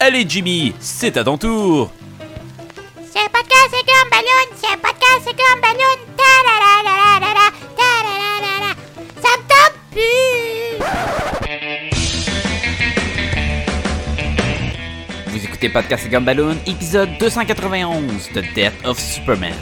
Allez Jimmy, c'est à ton tour. C'est podcast, c'est comme ballon, c'est podcast, c'est comme ballon. Ta la la la la la ta la la la la. Ça me tente plus. Vous écoutez Podcast Gumballoon, épisode 291 de Death of Superman.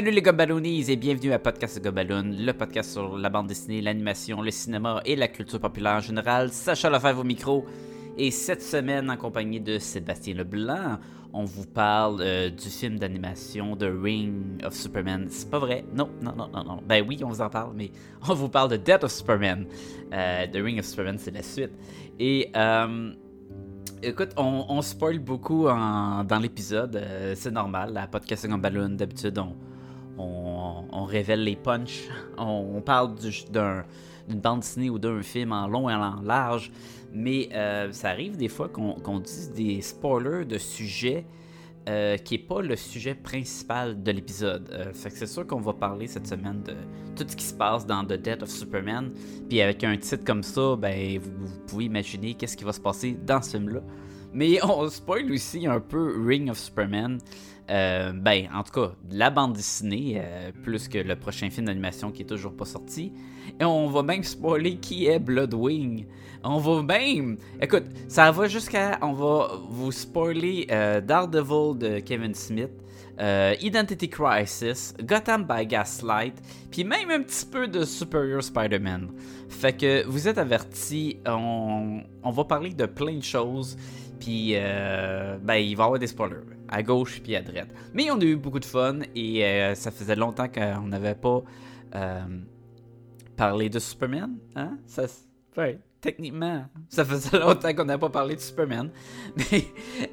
Salut les Gumballoonies et bienvenue à Podcast Gumballoon, le podcast sur la bande dessinée, l'animation, le cinéma et la culture populaire en général. Sacha Lefebvre au micro. Et cette semaine, en compagnie de Sébastien Leblanc, on vous parle euh, du film d'animation The Ring of Superman. C'est pas vrai? Non, non, non, non, non. Ben oui, on vous en parle, mais on vous parle de Death of Superman. Euh, The Ring of Superman, c'est la suite. Et... Euh, Écoute, on, on spoil beaucoup dans l'épisode, euh, c'est normal. La podcast en d'habitude, on, on, révèle les punchs. On, parle du- d'un- d'une bande dessinée ou d'un film en long et en large. Mais euh, ça arrive des fois qu'on dise des spoilers de sujets euh, qui n'est pas le sujet principal de l'épisode. Euh, c'est sûr qu'on va parler cette semaine de tout ce qui se passe dans The Death of Superman. Puis avec un titre comme ça, ben vous, vous pouvez imaginer qu'est-ce qui va se passer dans ce film-là. Mais on spoil aussi un peu Ring of Superman. Euh, ben, en tout cas, la bande dessinée, euh, plus que le prochain film d'animation qui est toujours pas sorti. Et on va même spoiler qui est Bloodwing. On va même. Écoute, ça va jusqu'à. On va vous spoiler euh, Daredevil de Kevin Smith, Identity Crisis, Gotham by Gaslight, puis même un petit peu de Superior Spider-Man. Fait que vous êtes avertis, on, on va parler de plein de choses, puis ben, il va y avoir des spoilers, à gauche puis à droite. Mais on a eu beaucoup de fun et euh, ça faisait longtemps qu'on n'avait pas parlé de Superman. Techniquement, ça faisait longtemps qu'on n'avait pas parlé de Superman. Mais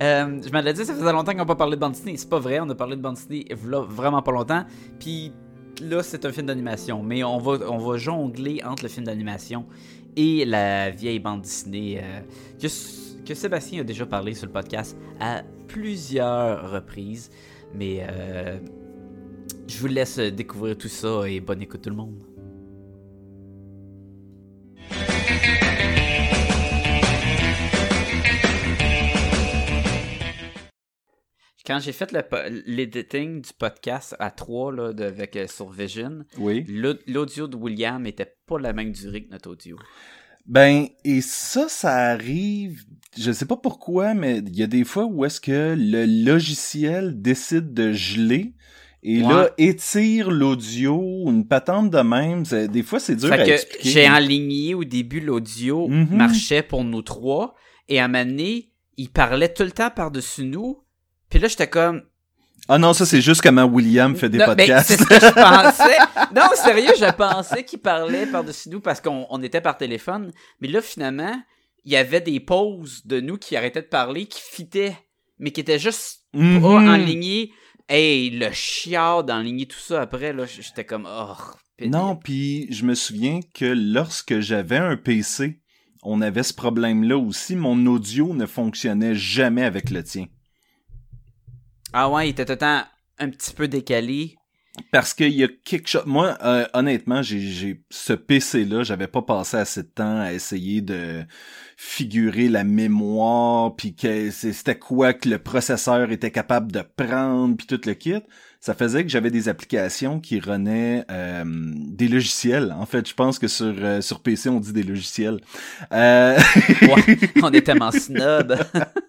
euh, je m'allais dit, ça faisait longtemps qu'on n'a pas parlé de bande dessinée. C'est pas vrai, on a parlé de bande dessinée vraiment pas longtemps. Puis là, c'est un film d'animation. Mais on va, on va jongler entre le film d'animation et la vieille bande dessinée euh, que, que Sébastien a déjà parlé sur le podcast à plusieurs reprises. Mais euh, je vous laisse découvrir tout ça et bonne écoute tout le monde. Quand j'ai fait l'editing du podcast à 3 là, de- avec euh, sur Vision, Oui. l'au- l'audio de William était pas la même durée que notre audio. Ben, et ça, ça arrive, je sais pas pourquoi, mais il y a des fois où est-ce que le logiciel décide de geler et Ouais. là, étire l'audio, une patente de même. Des fois, c'est dur Fait à que expliquer. j'ai enligné au début l'audio Mhm. marchait pour nous trois et à un moment donné, il parlait tout le temps par-dessus nous. Puis là, j'étais comme Ah non, ça, c'est juste comment William fait des Non, ben, podcasts. c'est ce que je pensais. Non, sérieux, je pensais qu'il parlait par-dessus nous parce qu'on on était par téléphone. Mais là, finalement, il y avait des pauses de nous qui arrêtaient de parler, qui fitaient, mais qui étaient juste Mhm. pas enlignés. Hey, le chiard d'enligner tout ça après, là, j'étais comme, oh, pénible. Non, puis je me souviens que lorsque j'avais un PC, on avait ce problème-là aussi. Mon audio ne fonctionnait jamais avec le tien. Ah ouais, il était tout le temps un petit peu décalé. Parce qu'il y a quelque chose. Moi, euh, honnêtement, j'ai, ce PC-là, j'avais pas passé assez de temps à essayer de figurer la mémoire, puis que c'était quoi que le processeur était capable de prendre, puis tout le kit. Ça faisait que j'avais des applications qui renaient euh, des logiciels. En fait, je pense que sur euh, sur PC on dit des logiciels. Euh... Ouais, on est tellement snob.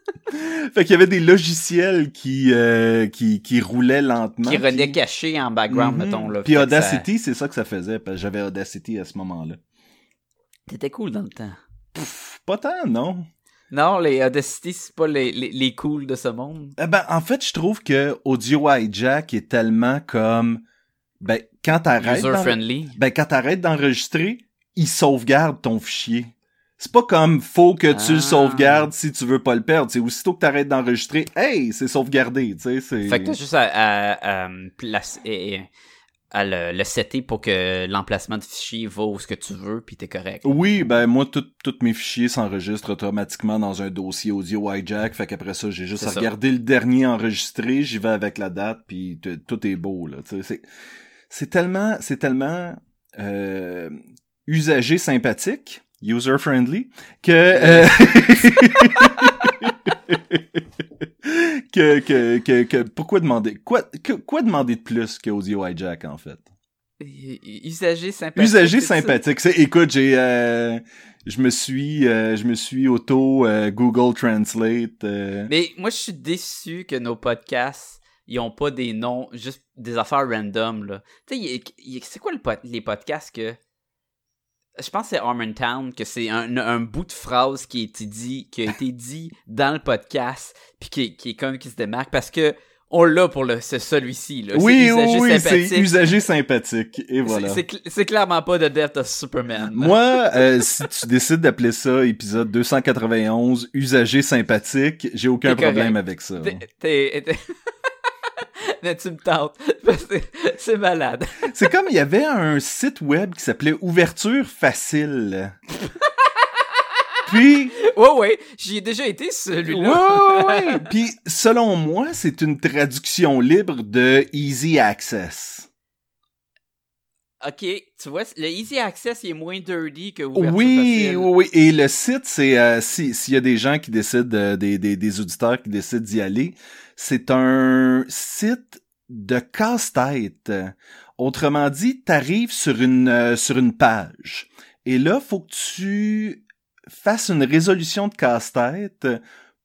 fait qu'il y avait des logiciels qui euh, qui qui roulaient lentement. qui puis- renaît caché en background, Mhm. mettons. Là. Puis ça- Audacity, c'est ça que ça faisait, parce que j'avais Audacity à ce moment-là. C'était cool dans le temps. Pff, Pas tant, non. Non, les Audacity, c'est pas les, les, les cools de ce monde. Eh ben, en fait, je trouve que Audio Hijack est tellement comme, ben, quand t'arrêtes, User-friendly. ben, quand t'arrêtes d'enregistrer, il sauvegarde ton fichier. C'est pas comme faut que tu le Ah. sauvegardes si tu veux pas le perdre. C'est aussitôt que t'arrêtes d'enregistrer, hey, c'est sauvegardé, tu sais. c'est- Fait que t'as juste à, à, à le, le setter pour que l'emplacement de fichier vaut ce que tu veux, puis t'es correct. Oui, ben moi, tous mes fichiers s'enregistrent automatiquement dans un dossier audio hijack. Fait qu'après ça, j'ai juste à ça. regarder le dernier enregistré, j'y vais avec la date, puis tout est beau, là. C'est, tellement, c'est tellement euh, usagé sympathique, user-friendly, que... euh, que, que, que, que, pourquoi demander, quoi, que- quoi demander de plus qu'audio hijack, en fait? Usager sympathique. Ça? sympathique. C'est, écoute, j'ai, euh, je me suis, euh, je me suis auto euh, Google Translate. Mais moi, je suis déçu que nos podcasts, ils ont pas des noms, juste des affaires random, là. Tu sais, c'est quoi le pod- les podcasts que... Je pense que c'est Harmontown, que c'est un, un bout de phrase qui a été dit, qui a été dit dans le podcast, puis qui, est- qui est comme qui se démarque, parce que on l'a pour le, celui-ci, là. Oui, oui, usagé oui, c'est sympathique. usagé sympathique. Et voilà. C'est- C'est cl- c'est clairement pas The Death of Superman. Moi, euh, si tu décides d'appeler ça épisode 291, usagé sympathique, j'ai aucun correct. problème avec ça. T'es- Mais tu me tentes. C'est malade. C'est comme il y avait un site web qui s'appelait Ouverture Facile. Puis, Ouais, ouais. J'y ai déjà été, celui-là. ouais, ouais, ouais. Puis, selon moi, c'est une traduction libre de Easy Access. Ok, tu vois, le Easy Access, il est moins dirty que ouverture Oui, facile. oui, oui. Et le site, c'est euh, si s'il y a des gens qui décident, euh, des, des, des auditeurs qui décident d'y aller, c'est un site de casse-tête. Autrement dit, t'arrives sur une euh, sur une page. Et là, faut que tu fasses une résolution de casse-tête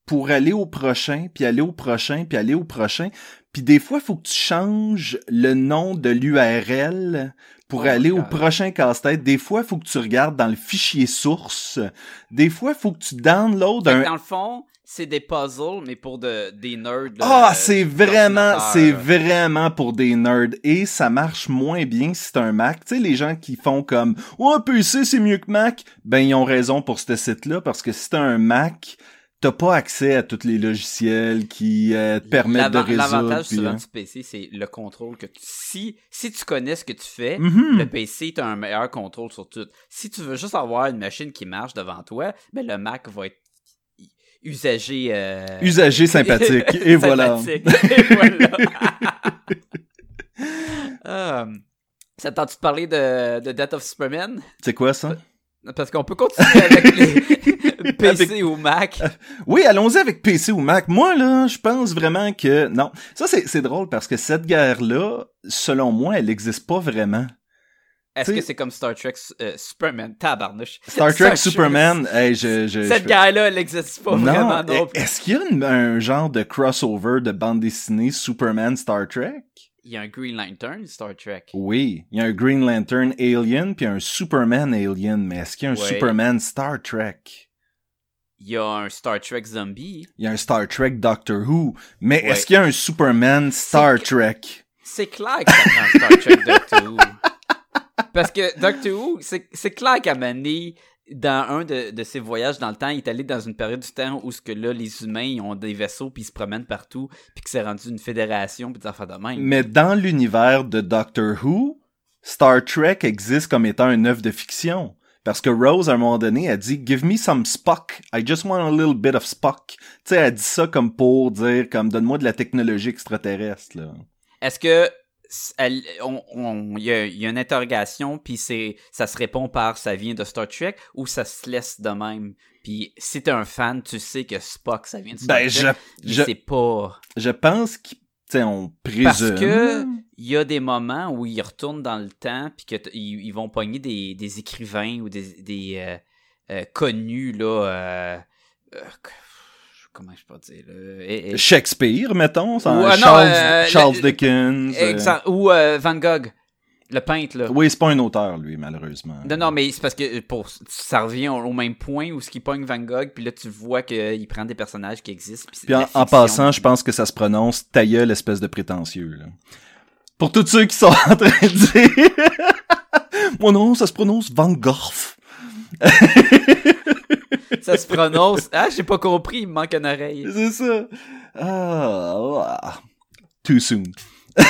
pour aller au prochain, puis aller au prochain, puis aller au prochain. Puis des fois, faut que tu changes le nom de l'URL pour Oh aller au prochain casse-tête. Des fois, faut que tu regardes dans le fichier source. Des fois, faut que tu downloads un... Dans le fond, c'est des puzzles, mais pour de, des nerds. Ah, euh, c'est vraiment, c'est vraiment pour des nerds et ça marche moins bien si c'est un Mac. Tu sais, les gens qui font comme, oh, PC c'est mieux que Mac, ben ils ont raison pour ce site-là parce que si t'as un Mac, t'as pas accès à tous les logiciels qui euh, te permettent de résoudre. L'avantage souvent hein. du PC, c'est le contrôle que tu... Si, si tu connais ce que tu fais, Mhm. le PC, t'as un meilleur contrôle sur tout. Si tu veux juste avoir une machine qui marche devant toi, ben le Mac va être usagé... euh, Usagé sympathique et voilà. sympathique. Et voilà. Euh, ça de parler de, de Death of Superman? C'est quoi ça? Parce qu'on peut continuer avec les PC ou Mac. Oui, allons-y avec PC ou Mac. Moi, là, je pense vraiment que... Non. Ça, c'est drôle parce que cette guerre-là, selon moi, elle n'existe pas vraiment. Est-ce que c'est comme Star Trek euh, Superman? Tabarnouche. Star Trek Superman, hey, je... je Cette je- guerre-là, elle n'existe pas vraiment non Non, est-ce qu'il y a une- un genre de crossover de bande dessinée Superman Star Trek? Il y a un Green Lantern Star Trek. Oui, il y a un Green Lantern Alien puis un Superman Alien, mais est-ce qu'il y a un Ouais. Superman Star Trek? Il y a un Star Trek Zombie. Il y a un Star Trek Doctor Who, mais Ouais. est-ce qu'il y a un Superman Star Trek? C'est clair que ça prend Star Trek Doctor Who. Parce que Doctor Who, c'est clair qu'à Mané, dans un de, de ses voyages dans le temps, il est allé dans une période du temps où ce que là, les humains ils ont des vaisseaux puis ils se promènent partout, puis que c'est rendu une fédération puis des affaires de même. Mais dans l'univers de Doctor Who, Star Trek existe comme étant une œuvre de fiction. Parce que Rose, à un moment donné, a dit Give me some Spock. I just want a little bit of Spock. Tu sais, elle dit ça comme pour dire, comme donne-moi de la technologie extraterrestre, là. Est-ce que il y, a, il y a une interrogation puis c'est ça se répond par ça vient de Star Trek ou ça se laisse de même? Puis si t'es un fan tu sais que Spock ça vient de Star Ben, je, Trek mais je, c'est pas je pense sais, on présume. parce que il y a des moments où ils retournent dans le temps puis que t- ils, ils vont pogner des, des écrivains ou des, des euh, euh, connus là euh, comment je peux dire là, et- et- Shakespeare, mettons, ça, Ou, non, Charles, euh, Charles le- Dickens. euh, Exemple, ou euh, Van Gogh le peintre là Oui, c'est pas un auteur, lui, malheureusement. Non, non, mais c'est parce que pour ça revient au, au même point où ce qui pogne Van Gogh, puis là tu vois qu'il prend des personnages qui existent. Puis, en, passant, je pense que ça se prononce ta gueule, espèce de prétentieux. Là. Pour tous ceux qui sont en train de dire... Moi non, ça se prononce Van Gogh. Ça se prononce. Ah, j'ai pas compris, il me manque une oreille. C'est ça. Ah, ah. Too soon.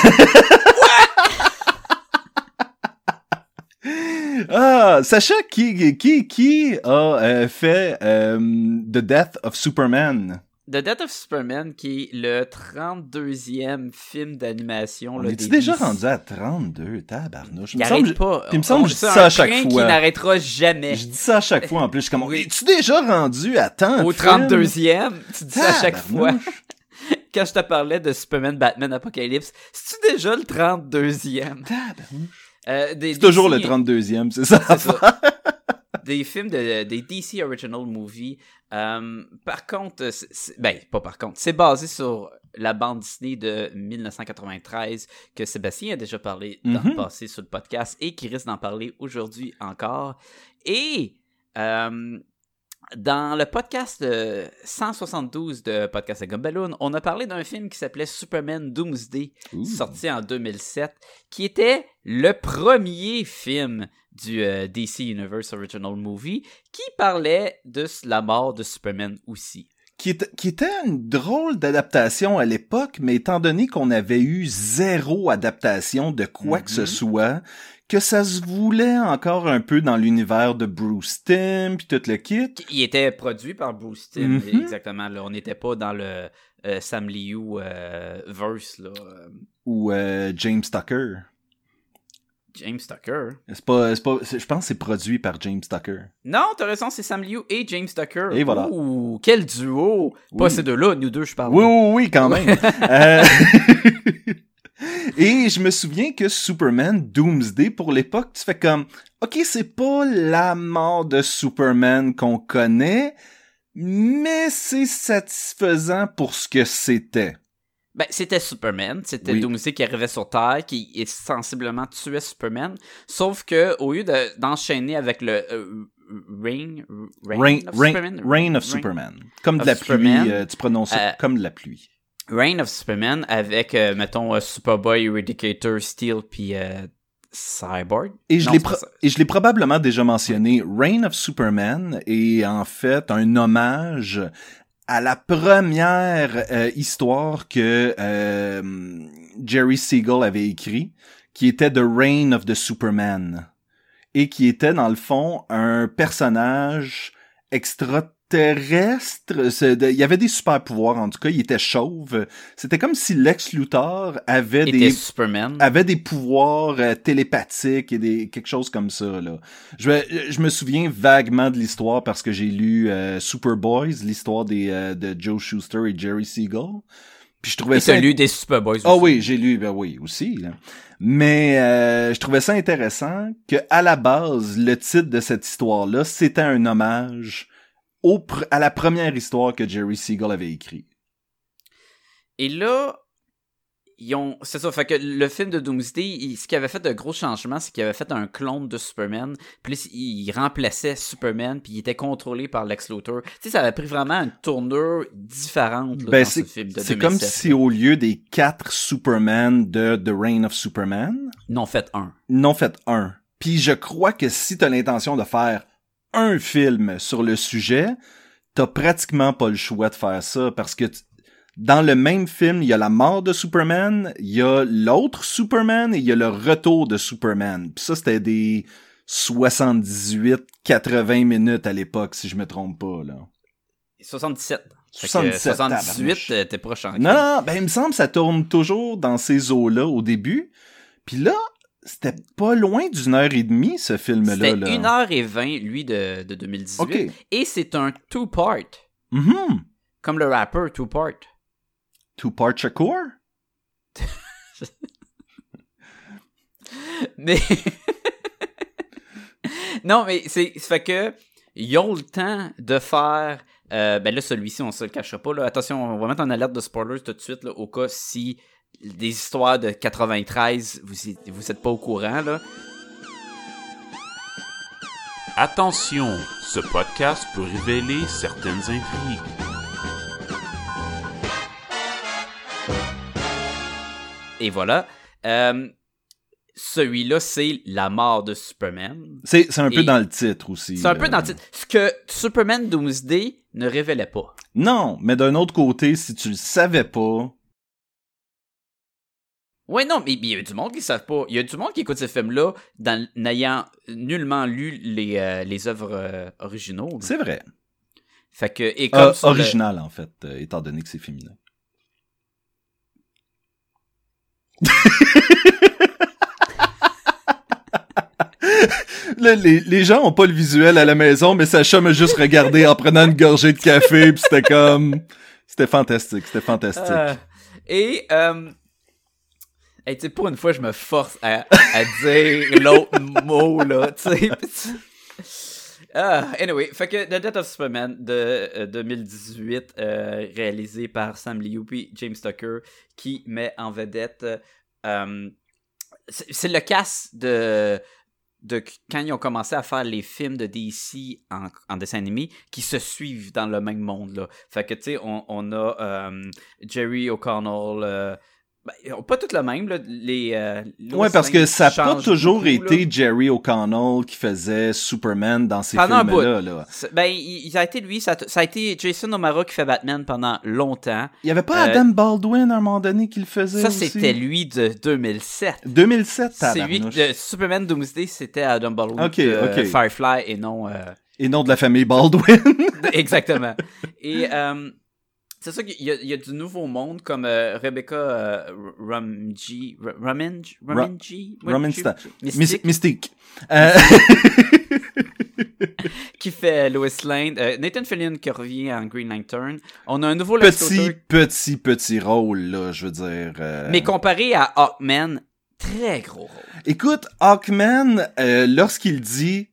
ah, Sacha, qui, qui, qui a euh, fait euh, The Death of Superman? The Death of Superman, qui est le 32e film d'animation. On des déjà rendu à 32, tabarnouche? Il me semble- arrête pas. il me semble que je dis ça à chaque fois. qui n'arrêtera jamais. Je dis ça à chaque fois en plus. Je suis comme, es-tu déjà rendu à temps? Au 32e, tu dis ça à chaque fois. Quand je te parlais de Superman, Batman, Apocalypse, c'est-tu déjà le 32e? Tabarnouche. Euh, C'est toujours le DC 32e, c'est ça? C'est ça. Des films de, des DC Original Movie. Euh, par contre, ben, pas par contre, c'est basé sur la bande Disney de 1993 que Sébastien a déjà parlé dans le Mhm. passé sur le podcast et qui risque d'en parler aujourd'hui encore. Et euh, dans le podcast euh, 172 de Podcast à Gumballoon, on a parlé d'un film qui s'appelait Superman Doomsday sorti en 2007, qui était le premier film du euh, DC Universe Original Movie, qui parlait de la mort de Superman aussi. qui, était, qui était une drôle d'adaptation à l'époque, mais étant donné qu'on avait eu zéro adaptation de quoi que ce Mhm. soit, que ça se voulait encore un peu dans l'univers de Bruce Timm puis tout le kit. Il était produit par Bruce Timm, Mhm. exactement. Là. On n'était pas dans le euh, Sam Liu euh, verse, là. euh, ou euh, James Tucker. James Tucker. C'est pas, c'est pas, je pense que c'est produit par James Tucker. Non, t'as raison, c'est Sam Liu et James Tucker. Et voilà. Ouh, quel duo! Pas ces deux-là, nous deux, je parle. Oui, oui, oui, quand même. Euh, Et je me souviens que Superman Doomsday, pour l'époque, tu fais comme, ok, c'est pas la mort de Superman qu'on connaît, mais c'est satisfaisant pour ce que c'était. Ben, c'était Superman, c'était Oui. Doomsday qui arrivait sur Terre, qui est sensiblement tuait Superman, sauf que au lieu de- d'enchaîner avec le euh, of Reign- Superman, Reign of Superman. Comme de la Superman. pluie, euh, tu prononces ça Euh, comme de la pluie. Reign of Superman avec, euh, mettons, euh, Superboy, Eradicator, Steel, puis euh, Cyborg. Et je l'ai pro- probablement déjà mentionné. Reign of Superman est en fait un hommage à la première euh, histoire que euh, Jerry Siegel avait écrit, qui était The Reign of the Superman, et qui était dans le fond un personnage extraterrestre. C'est de- Il y avait des super pouvoirs en tout cas. Il était chauve. C'était comme si Lex Luthor avait Était des Superman. avait des pouvoirs euh, télépathiques et des quelque chose comme ça là. Je me souviens vaguement de l'histoire parce que j'ai lu euh, Superboys, l'histoire des euh, de Joe Schuster et Jerry Siegel. Puis je trouvais Et ça celui des Superboys Ah aussi. oui, j'ai lu ben oui aussi là. Mais euh, je trouvais ça intéressant que à la base le titre de cette histoire là, c'était un hommage au pr- à la première histoire que Jerry Siegel avait écrit. Et là, ils ont. C'est ça, fait que le film de Doomsday, il- ce qui avait fait de gros changements, c'est qu'il avait fait un clone de Superman. Puis il remplaçait Superman, puis il était contrôlé par Lex Luthor. Tu sais, ça avait pris vraiment une tournure différente là, Ben, dans ce film de c'est comme 2007. si au lieu des quatre Superman de The Reign of Superman, ont fait un. n'ont fait un. Puis je crois que si t'as l'intention de faire un film sur le sujet, t'as pratiquement pas le choix de faire ça parce que dans le même film, il y a la mort de Superman, il y a l'autre Superman et il y a le retour de Superman. Puis ça, c'était des 78-80 minutes à l'époque, si je me trompe pas, là. 77. Fait que 77, 78, tabarnouche. euh, t'es proche en Non, non, ben il me semble que ça tourne toujours dans ces eaux-là au début. Puis là, c'était pas loin d'une heure et demie, ce film-là. C'était là. 1h20, lui, de, de 2018. OK. Et c'est un two-part. Mhm. Comme le rapper, two-part. Two-part Shakur? Mais. non, mais c'est. Ça fait que. Ils ont le temps de faire. euh, ben là, celui-ci, on se le cachera pas. Là. Attention, on va mettre en alerte de spoilers tout de suite, là, au cas si des histoires de 93, vous, vous êtes pas au courant, là. Attention, ce podcast peut révéler certaines intrigues. Et voilà. Euh, celui-là, c'est la mort de Superman. C'est c'est un peu dans le titre aussi. C'est un peu dans le titre. Ce que Superman Doomsday ne révélait pas. Non, mais d'un autre côté, si tu le savais pas, Ouais, non, mais il y a du monde qui ne savent pas. Il y a du monde qui écoute ce film-là n'ayant nullement lu les, euh, les œuvres euh, originaux. c'est vrai. Fait que, et comme Euh, sur le- original, en fait, euh, étant donné que c'est féminin. Là, les, les gens ont pas le visuel à la maison, mais Sacha m'a juste regardé en prenant une gorgée de café, puis c'était comme... C'était fantastique, c'était fantastique. Et, euh, hey, tu sais, pour une fois, je me force à, à dire l'autre mot, là, tu sais. Ah, anyway, The Death of Superman de euh, 2018, euh, réalisé par Sam Liu puis James Tucker, qui met en vedette. euh, c'est le cast de, de quand ils ont commencé à faire les films de DC en, en dessin animé qui se suivent dans le même monde. Là. Fait que, tu sais, on, on a euh, Jerry O'Connell. Ben, pas tout le même, là, les... euh, Ouais, parce que ça a pas toujours beaucoup, été là. Jerry O'Connell qui faisait Superman dans ces films-là. Là. Ben, il, il a été lui, ça, a- ça a été Jason O'Mara qui fait Batman pendant longtemps. Il y avait pas Euh, Adam Baldwin à un moment donné qui le faisait Ça, c'était lui de 2007. 2007, C'est lui, le Superman Doomsday, c'était Adam Baldwin Ok, de ok. Firefly et non... euh, Et non de la famille Baldwin. Exactement. Et euh, c'est ça qu'il y, a- il y a du nouveau monde comme euh, Rebecca euh, Ruminj, Ruminji, Ruminsta- Mystique, Mys- Mystique. Euh, qui fait Lois Lane, euh, Nathan Fillion qui revient en Green Lantern. On a un nouveau petit, petit, petit rôle, là, je veux dire. euh. mais comparé à Hawkman, très gros rôle. Écoute, Hawkman, euh, lorsqu'il dit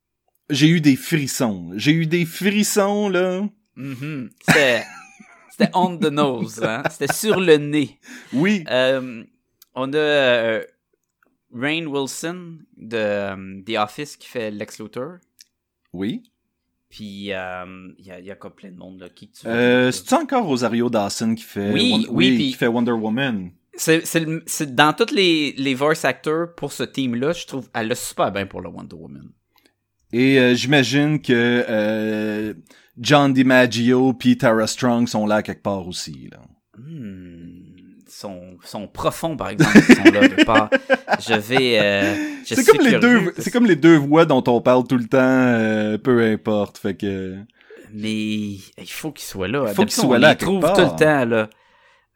« J'ai eu des frissons », j'ai eu des frissons, là. Mhm. C'était c'était on the nose, hein? c'était sur le nez. Oui, Euh, on a euh, Rain Wilson de euh, The Office qui fait Lex Luthor. oui. Puis euh, il y, a, il y a comme plein de monde là, qui tu Euh, là? C'est-tu encore Rosario Dawson qui fait... Oui, Won- oui, puis- qui fait Wonder Woman? C'est c'est le- c'est dans tous les, les voice actors pour ce team-là, je trouve elle a super bien pour le Wonder Woman. Et euh, j'imagine que John DiMaggio puis Tara Strong sont là quelque part aussi, là. Hmm, sont, sont profonds par exemple, ils sont là de part. Je vais. euh, C'est comme les deux, c'est comme les deux voix dont on parle tout le temps, euh, peu importe. Fait que Mais il faut qu'il soit là. Il faut qu'il D'habitude, soit on là les trouve part. tout le temps là.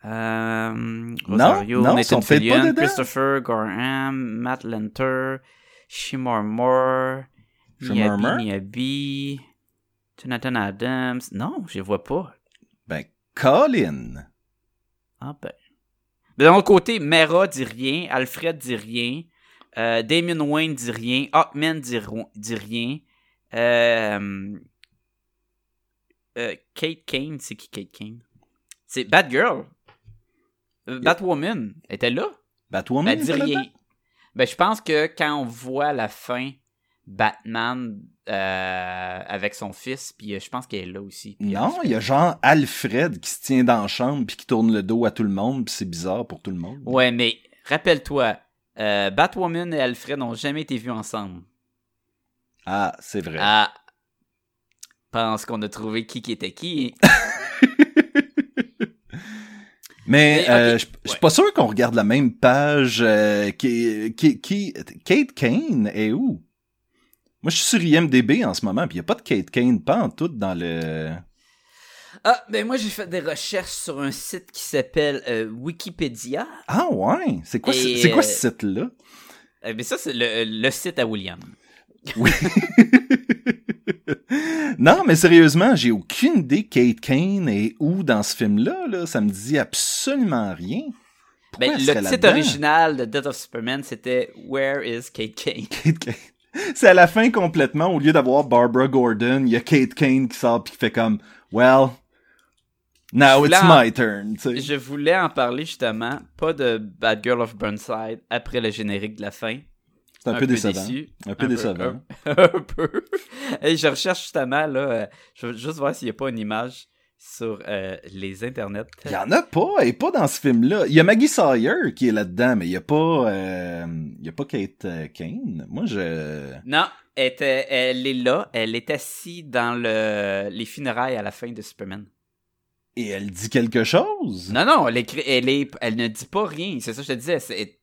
Euh, Rosario, non, ils Nathan Fillion. Christopher Gorham, Matt Lanter, Shimar Moore, Shemar Moore? Jonathan Adams. Non, je les vois pas. ben Colin. Ah ben. Mais d'un autre côté, Mera dit rien, Alfred dit rien, euh, Damien Wayne dit rien, Hawkman dit, rien, euh, euh, Kate Kane, c'est qui Kate Kane? C'est Batgirl. Euh, Batwoman était là? Batwoman. Elle dit rien. Ben, je pense que quand on voit la fin, Batman euh, avec son fils, puis euh, je pense qu'elle est là aussi. Non, il y a genre Alfred qui se tient dans la chambre puis qui tourne le dos à tout le monde puis c'est bizarre pour tout le monde. Ouais, mais rappelle-toi, euh, Batwoman et Alfred n'ont jamais été vus ensemble. Ah, c'est vrai. Ah, pense qu'on a trouvé qui qui était qui. Mais euh, je je suis ouais. pas sûr qu'on regarde la même page. euh, qui, qui, qui, Kate Kane est où? Moi, je suis sur IMDB en ce moment, puis il y a pas de Kate Kane, pas en tout dans le... Ah, ben moi j'ai fait des recherches sur un site qui s'appelle euh, Wikipédia. Ah ouais? C'est quoi, ce- Et, c'est quoi euh, ce site-là? Eh ben ça, c'est le, le site à William. Oui. non, mais sérieusement, j'ai aucune idée Kate Kane est où dans ce film-là. Là. Ça me dit absolument rien. Ben, le titre original de Death of Superman, c'était Where is Kate Kane? Kate Kane. C'est à la fin complètement, au lieu d'avoir Barbara Gordon, il y a Kate Kane qui sort puis qui fait comme Well, now it's en- my turn. Je voulais en parler justement, pas de Bad Girl of Burnside après le générique de la fin. C'est un, peu décevant. déçu. Un peu décevant. Un, un peu. Et je recherche justement, là, euh, je veux juste voir s'il n'y a pas une image. Sur euh, les internets. Il y en a pas, elle est pas dans ce film-là. Il y a Maggie Sawyer qui est là-dedans, mais il y a pas, euh, il y a pas Kate euh, Kane. Moi, je... Non, elle, était- elle est là. Elle est assise dans le, les funérailles à la fin de Superman. Et elle dit quelque chose? Non, non, elle, écrit, elle, est, elle ne dit pas rien. C'est ça que je te disais. C'est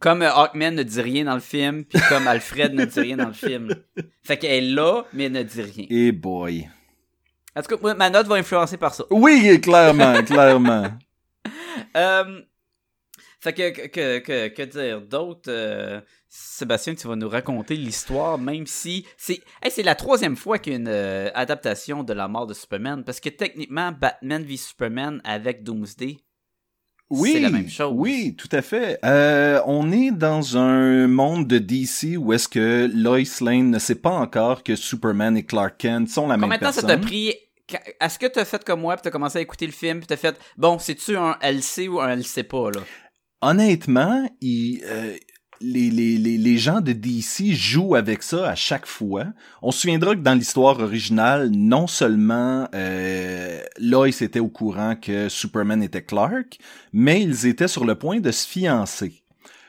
comme Hawkman ne dit rien dans le film, puis comme Alfred ne dit rien dans le film. Fait qu'elle est là, mais elle ne dit rien. Eh boy. En tout cas, ma note va influencer par ça. Oui, clairement, clairement. Euh, fait que, que, que, dire d'autre? euh, Sébastien, tu vas nous raconter l'histoire, même si c'est hey, c'est la troisième fois qu'il y a une euh, adaptation de la mort de Superman, parce que techniquement, Batman v Superman avec Doomsday, Oui, c'est la même chose. Oui, tout à fait. Euh, on est dans un monde de DC où est-ce que Lois Lane ne sait pas encore que Superman et Clark Kent sont la même Combien de temps ça personne. t'a pris? Est-ce que t'as fait comme moi, puis t'as commencé à écouter le film, puis t'as fait, bon, c'est-tu un LC ou un LC pas, là? Honnêtement, euh, les, les, les, les gens de DC jouent avec ça à chaque fois. On se souviendra que dans l'histoire originale, non seulement euh, Lois était au courant que Superman était Clark, mais ils étaient sur le point de se fiancer.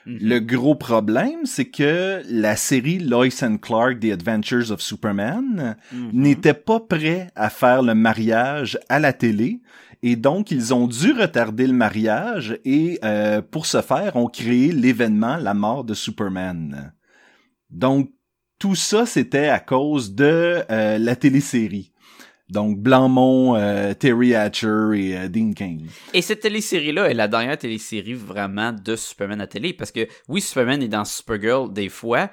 Mhm. Le gros problème, c'est que la série Lois and Clark, The Adventures of Superman, Mhm. n'était pas prêt à faire le mariage à la télé. Et donc, ils ont dû retarder le mariage et euh, pour ce faire, ont créé l'événement La mort de Superman. Donc, tout ça, c'était à cause de euh, la télésérie. Donc, Blancmont, euh, Terry Hatcher et euh, Dean Kane. Et cette télésérie-là est la dernière télésérie vraiment de Superman à télé, parce que oui, Superman est dans Supergirl des fois,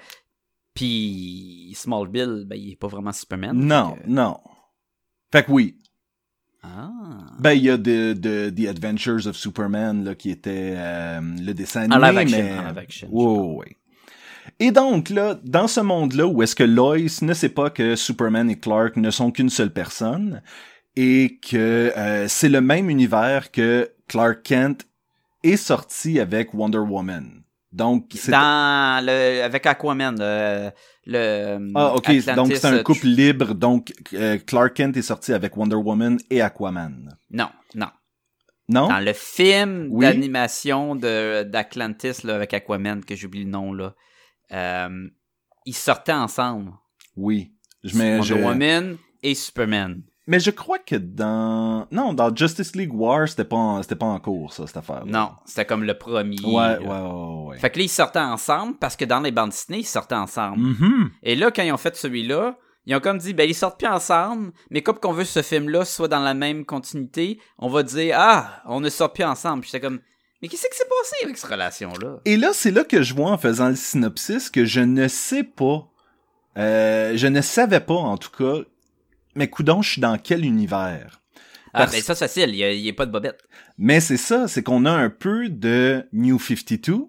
puis Smallville, ben, il est pas vraiment Superman. Non, fait que- non. Fait que oui, Ah. Ben, il y a de, de, The Adventures of Superman, là, qui était euh, le dessin En animé, live action, mais... en live action, ouais, ouais. Et donc, là, dans ce monde-là, où est-ce que Lois ne sait pas que Superman et Clark ne sont qu'une seule personne, et que euh, c'est le même univers que Clark Kent est sorti avec Wonder Woman. Donc, c'est... Dans le, avec Aquaman, le, le Ah, ok, Atlantis, donc c'est un euh, couple libre, donc euh, Clark Kent est sorti avec Wonder Woman et Aquaman. Non, non. Non? Dans le film Oui. d'animation de d'Atlantis là, avec Aquaman, que j'oublie le nom là, euh, ils sortaient ensemble. Oui. Je mets, Wonder je- Woman et Superman. Mais je crois que dans non dans Justice League War c'était pas en... c'était pas en cours ça cette affaire. Non, c'était comme le premier. Ouais là. ouais ouais ouais. Fait que là, ils sortaient ensemble parce que dans les bandes Disney, ils sortaient ensemble. Mhm. Et là, quand ils ont fait celui-là, ils ont comme dit, ben, ils sortent plus ensemble, mais comme qu'on veut que ce film-là soit dans la même continuité, on va dire, ah, on ne sort plus ensemble. Puis j'étais comme, mais qu'est-ce qui s'est passé avec cette relation-là? Et là c'est là que je vois en faisant le synopsis que je ne sais pas euh, je ne savais pas en tout cas mais coudon je suis dans quel univers? Ah, ben, ça, c'est facile, il n'y a, pas de bobette. Mais c'est ça, c'est qu'on a un peu de New 52,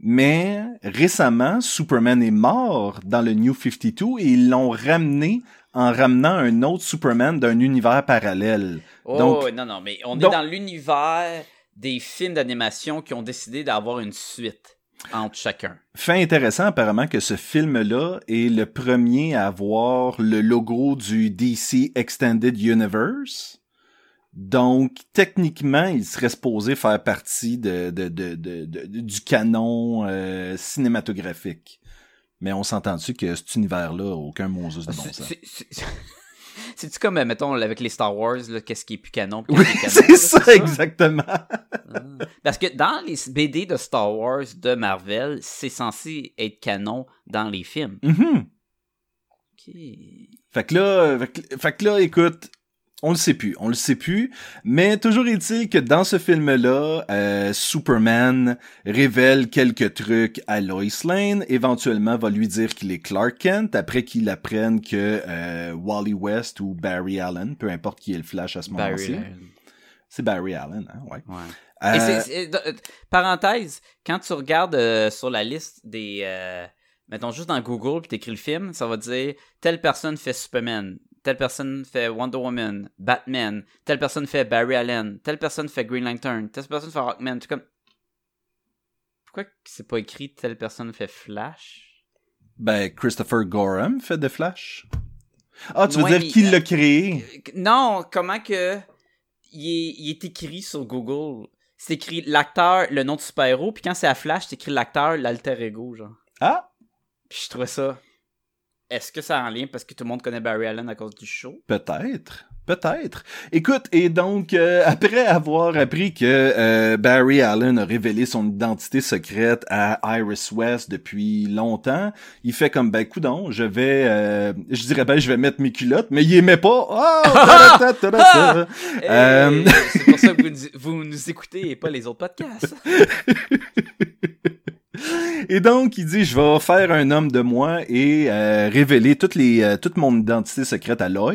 mais récemment, Superman est mort dans le New 52 et ils l'ont ramené en ramenant un autre Superman d'un univers parallèle. Oh, Donc- non, non, mais on donc- est dans l'univers des films d'animation qui ont décidé d'avoir une suite entre chacun. Fait intéressant apparemment que ce film-là est le premier à avoir le logo du DC Extended Universe. Donc, techniquement, il serait supposé faire partie de, de, de, de- de- du canon euh, cinématographique. Mais on s'entend-tu que cet univers-là aucun Moses de bon sens? C'est- c'est- C'est-tu comme, euh, mettons, avec les Star Wars, qu'est-ce qui est plus canon? Oui, c'est ça, exactement. Ah. Parce que dans les BD de Star Wars de Marvel, c'est censé être canon dans les films. Mhm. Ok. Fait que là, fait que, fait que là, écoute, on le sait plus, on le sait plus, mais toujours est-il que dans ce film-là, euh, Superman révèle quelques trucs à Lois Lane, éventuellement va lui dire qu'il est Clark Kent, après qu'il apprenne que euh, Wally West ou Barry Allen, peu importe qui est le Flash à ce moment-ci, c'est Barry Allen, hein, ouais. Ouais. Euh, Et parenthèse, quand tu regardes sur la liste des. mettons juste dans Google puis t'écris le film, ça va dire telle personne fait Superman, telle personne fait Wonder Woman, Batman, telle personne fait Barry Allen, telle personne fait Green Lantern, telle personne fait. Tu es comme. Pourquoi c'est pas écrit telle personne fait Flash? Ben, Christopher Gorham fait de Flash. Ah, tu veux Ouais, dire qui euh, l'a créé? Non, comment que il est, il est écrit sur Google? C'est écrit l'acteur, le nom de super-héros, puis quand c'est à Flash, c'est écrit l'acteur, l'alter ego, genre. Ah, Puis je trouvais ça. Est-ce que ça a un lien parce que tout le monde connaît Barry Allen à cause du show? peut-être. Peut-être. Écoute, et donc, euh, après avoir appris que euh, Barry Allen a révélé son identité secrète à Iris West depuis longtemps, il fait comme, ben, coudon, je vais, euh, je dirais, ben, je vais mettre mes culottes, mais il aimait pas. Oh, c'est pour ça que vous, vous nous écoutez et pas les autres podcasts. Et donc, il dit, je vais faire un homme de moi et euh, révéler toutes les, euh, toute mon identité secrète à Lois.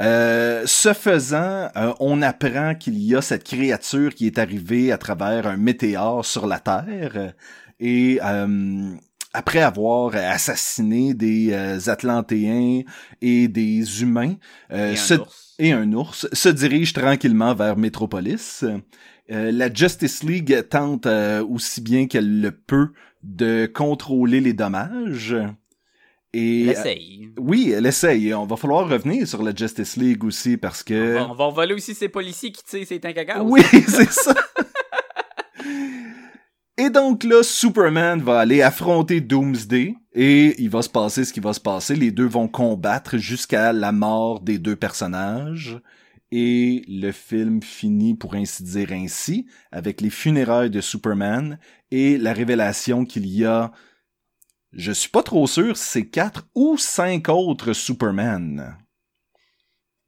Euh, ce faisant, euh, on apprend qu'il y a cette créature qui est arrivée à travers un météore sur la Terre. Et euh, après avoir assassiné des euh, Atlantéens et des humains, euh, Et un se- ours. et un ours se dirige tranquillement vers Metropolis. Euh, la Justice League tente euh, aussi bien qu'elle le peut de contrôler les dommages. Et essaye. euh, oui, elle essaye. On va falloir revenir sur la Justice League aussi parce que On va, on va envoler aussi ces policiers qui tirent ces tanks à oui, c'est ça. Et donc là, Superman va aller affronter Doomsday et il va se passer ce qui va se passer. Les deux vont combattre jusqu'à la mort des deux personnages. Et le film finit, pour ainsi dire ainsi, avec les funérailles de Superman et la révélation qu'il y a, je suis pas trop sûr, c'est quatre ou cinq autres Superman.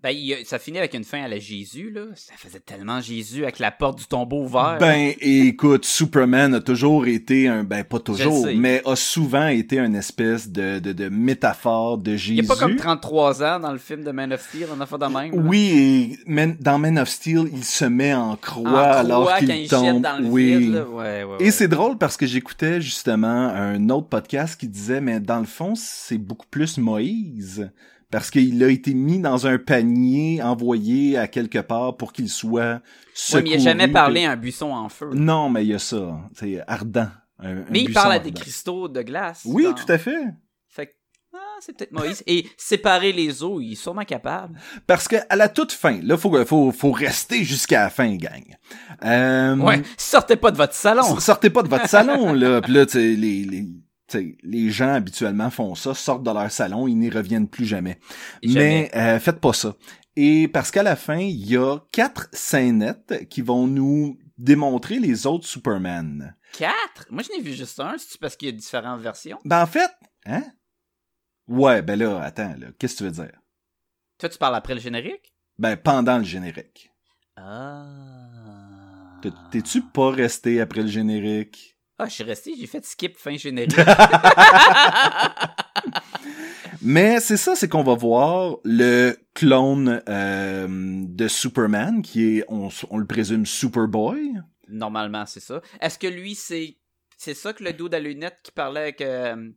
Ben, il ça finit avec une fin à la Jésus, là. Ça faisait tellement Jésus avec la porte du tombeau ouvert. Ben, écoute, Superman a toujours été un, ben pas toujours, mais a souvent été une espèce de, de, de métaphore de Jésus. il n'y a pas comme 33 ans dans le film de Man of Steel, on a fait de même. là. Oui, et Man- dans Man of Steel, il se met en croix En alors croix, qu'il il tombe. dans le oui. vide, là. Ouais, ouais, ouais. Et c'est drôle parce que j'écoutais justement un autre podcast qui disait, mais dans le fond, c'est beaucoup plus Moïse. Parce qu'il a été mis dans un panier, envoyé à quelque part pour qu'il soit Ouais, secouru. mais il n'a jamais parlé à un buisson en feu. Non, mais il y a ça. C'est ardent. un- un Mais il parle à des cristaux de glace. Oui, tout à fait. Fait que, ah, c'est peut-être Moïse. Et séparer les eaux, il est sûrement capable. Parce que à la toute fin, là, faut, faut, faut rester jusqu'à la fin, gang. Euh, Ouais, sortez pas de votre salon. Sortez pas de votre salon, là. Puis là, les, les, les gens habituellement font ça, sortent de leur salon, ils n'y reviennent plus jamais. Jamais. Mais euh, faites pas ça. Et parce qu'à la fin, il y a quatre scénettes qui vont nous démontrer les autres Superman. Quatre? Moi, je n'ai vu juste un. C'est parce qu'il y a différentes versions? Ben en fait, hein? Ouais, ben là, attends, là, qu'est-ce que tu veux dire? Toi, tu parles après le générique? Ben pendant le générique. Ah. T'es- T'es-tu pas resté après le générique? Ah, je suis resté, j'ai fait skip fin générique. Mais c'est ça, c'est qu'on va voir le clone euh, de Superman, qui est, on, on le présume, Superboy. Normalement, c'est ça. Est-ce que lui, c'est c'est ça que le dude à lunettes qui parlait avec euh,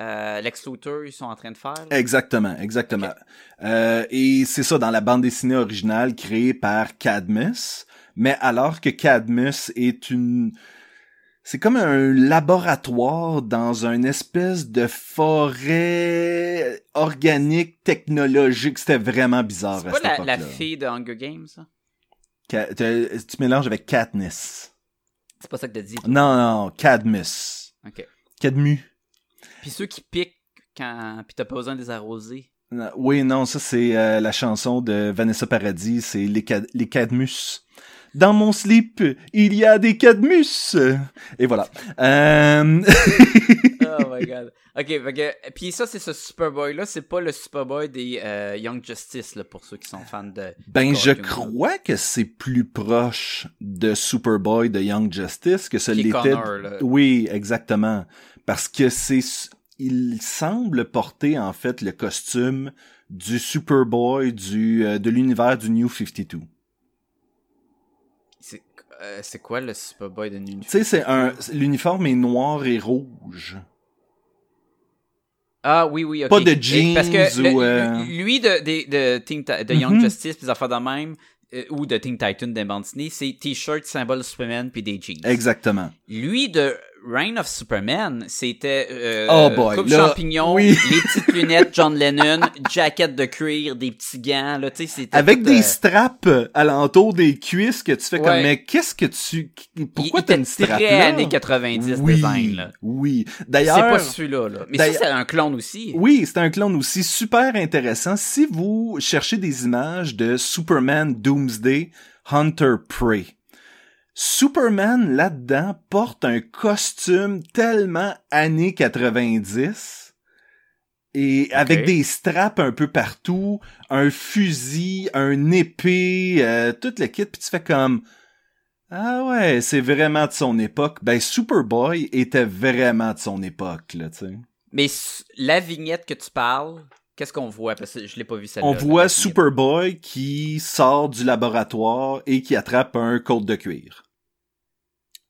euh, Lex Luthor, ils sont en train de faire? là? Exactement, exactement. Et c'est ça dans la bande dessinée originale créée par Cadmus. Mais alors que Cadmus est une... C'est comme un laboratoire dans une espèce de forêt organique technologique. C'était vraiment bizarre C'est à pas cette la, fille de Hunger Games, ça? Ca- tu tu mélanges avec Katniss. C'est pas ça que t'as dit. toi. Non, non, Cadmus. Ok. Cadmu. Puis ceux qui piquent quand. Puis t'as pas besoin de les arroser. Oui, non, ça c'est euh, la chanson de Vanessa Paradis, c'est les, Cad- les Cadmus. Dans mon slip, il y a des Cadmus. Et voilà. Euh... Oh my god. Ok, que- puis ça, c'est ce Superboy-là. C'est pas le Superboy des euh, Young Justice, là, pour ceux qui sont fans de. ben, je crois que c'est plus proche de Superboy de Young Justice que ce l'était. Oui, exactement. Parce que c'est, il semble porter en fait le costume du Superboy du euh, de l'univers du New 52. C'est euh, c'est quoi le Superboy de New Tu sais, c'est un, l'uniforme est noir et rouge. Ah oui, oui, ok. Pas de Et jeans Parce que le- euh, lui de, de, Young Mhm. Justice, puis des affaires de même, euh, ou de Teen Titan dessinées, c'est t-shirt, symbole Superman, puis des jeans. Exactement. Lui de Reign of Superman, c'était euh, Oh boy, coupe là, champignon, oui. les petites lunettes John Lennon, jacket de cuir, des petits gants, là, tu sais, Avec tout, des euh, straps alentour des cuisses que tu fais comme mais qu'est-ce que tu pourquoi t'as une strap très là années 90 oui, design, là. Oui. C'est D'ailleurs pas celui-là, là. Mais ça, c'est un clone aussi. Oui, c'est un clone aussi super intéressant. Si vous cherchez des images de Superman Doomsday Hunter Prey, Superman là-dedans porte un costume tellement années 90 et avec des straps un peu partout, un fusil, un épée, euh, toute le kit, puis tu fais comme ah ouais, c'est vraiment de son époque. Ben Superboy était vraiment de son époque là, tu sais. Mais la vignette que tu parles, qu'est-ce qu'on voit? Parce que je l'ai pas vu celle-là. On voit. Superboy qui sort du laboratoire et qui attrape un côte de cuir.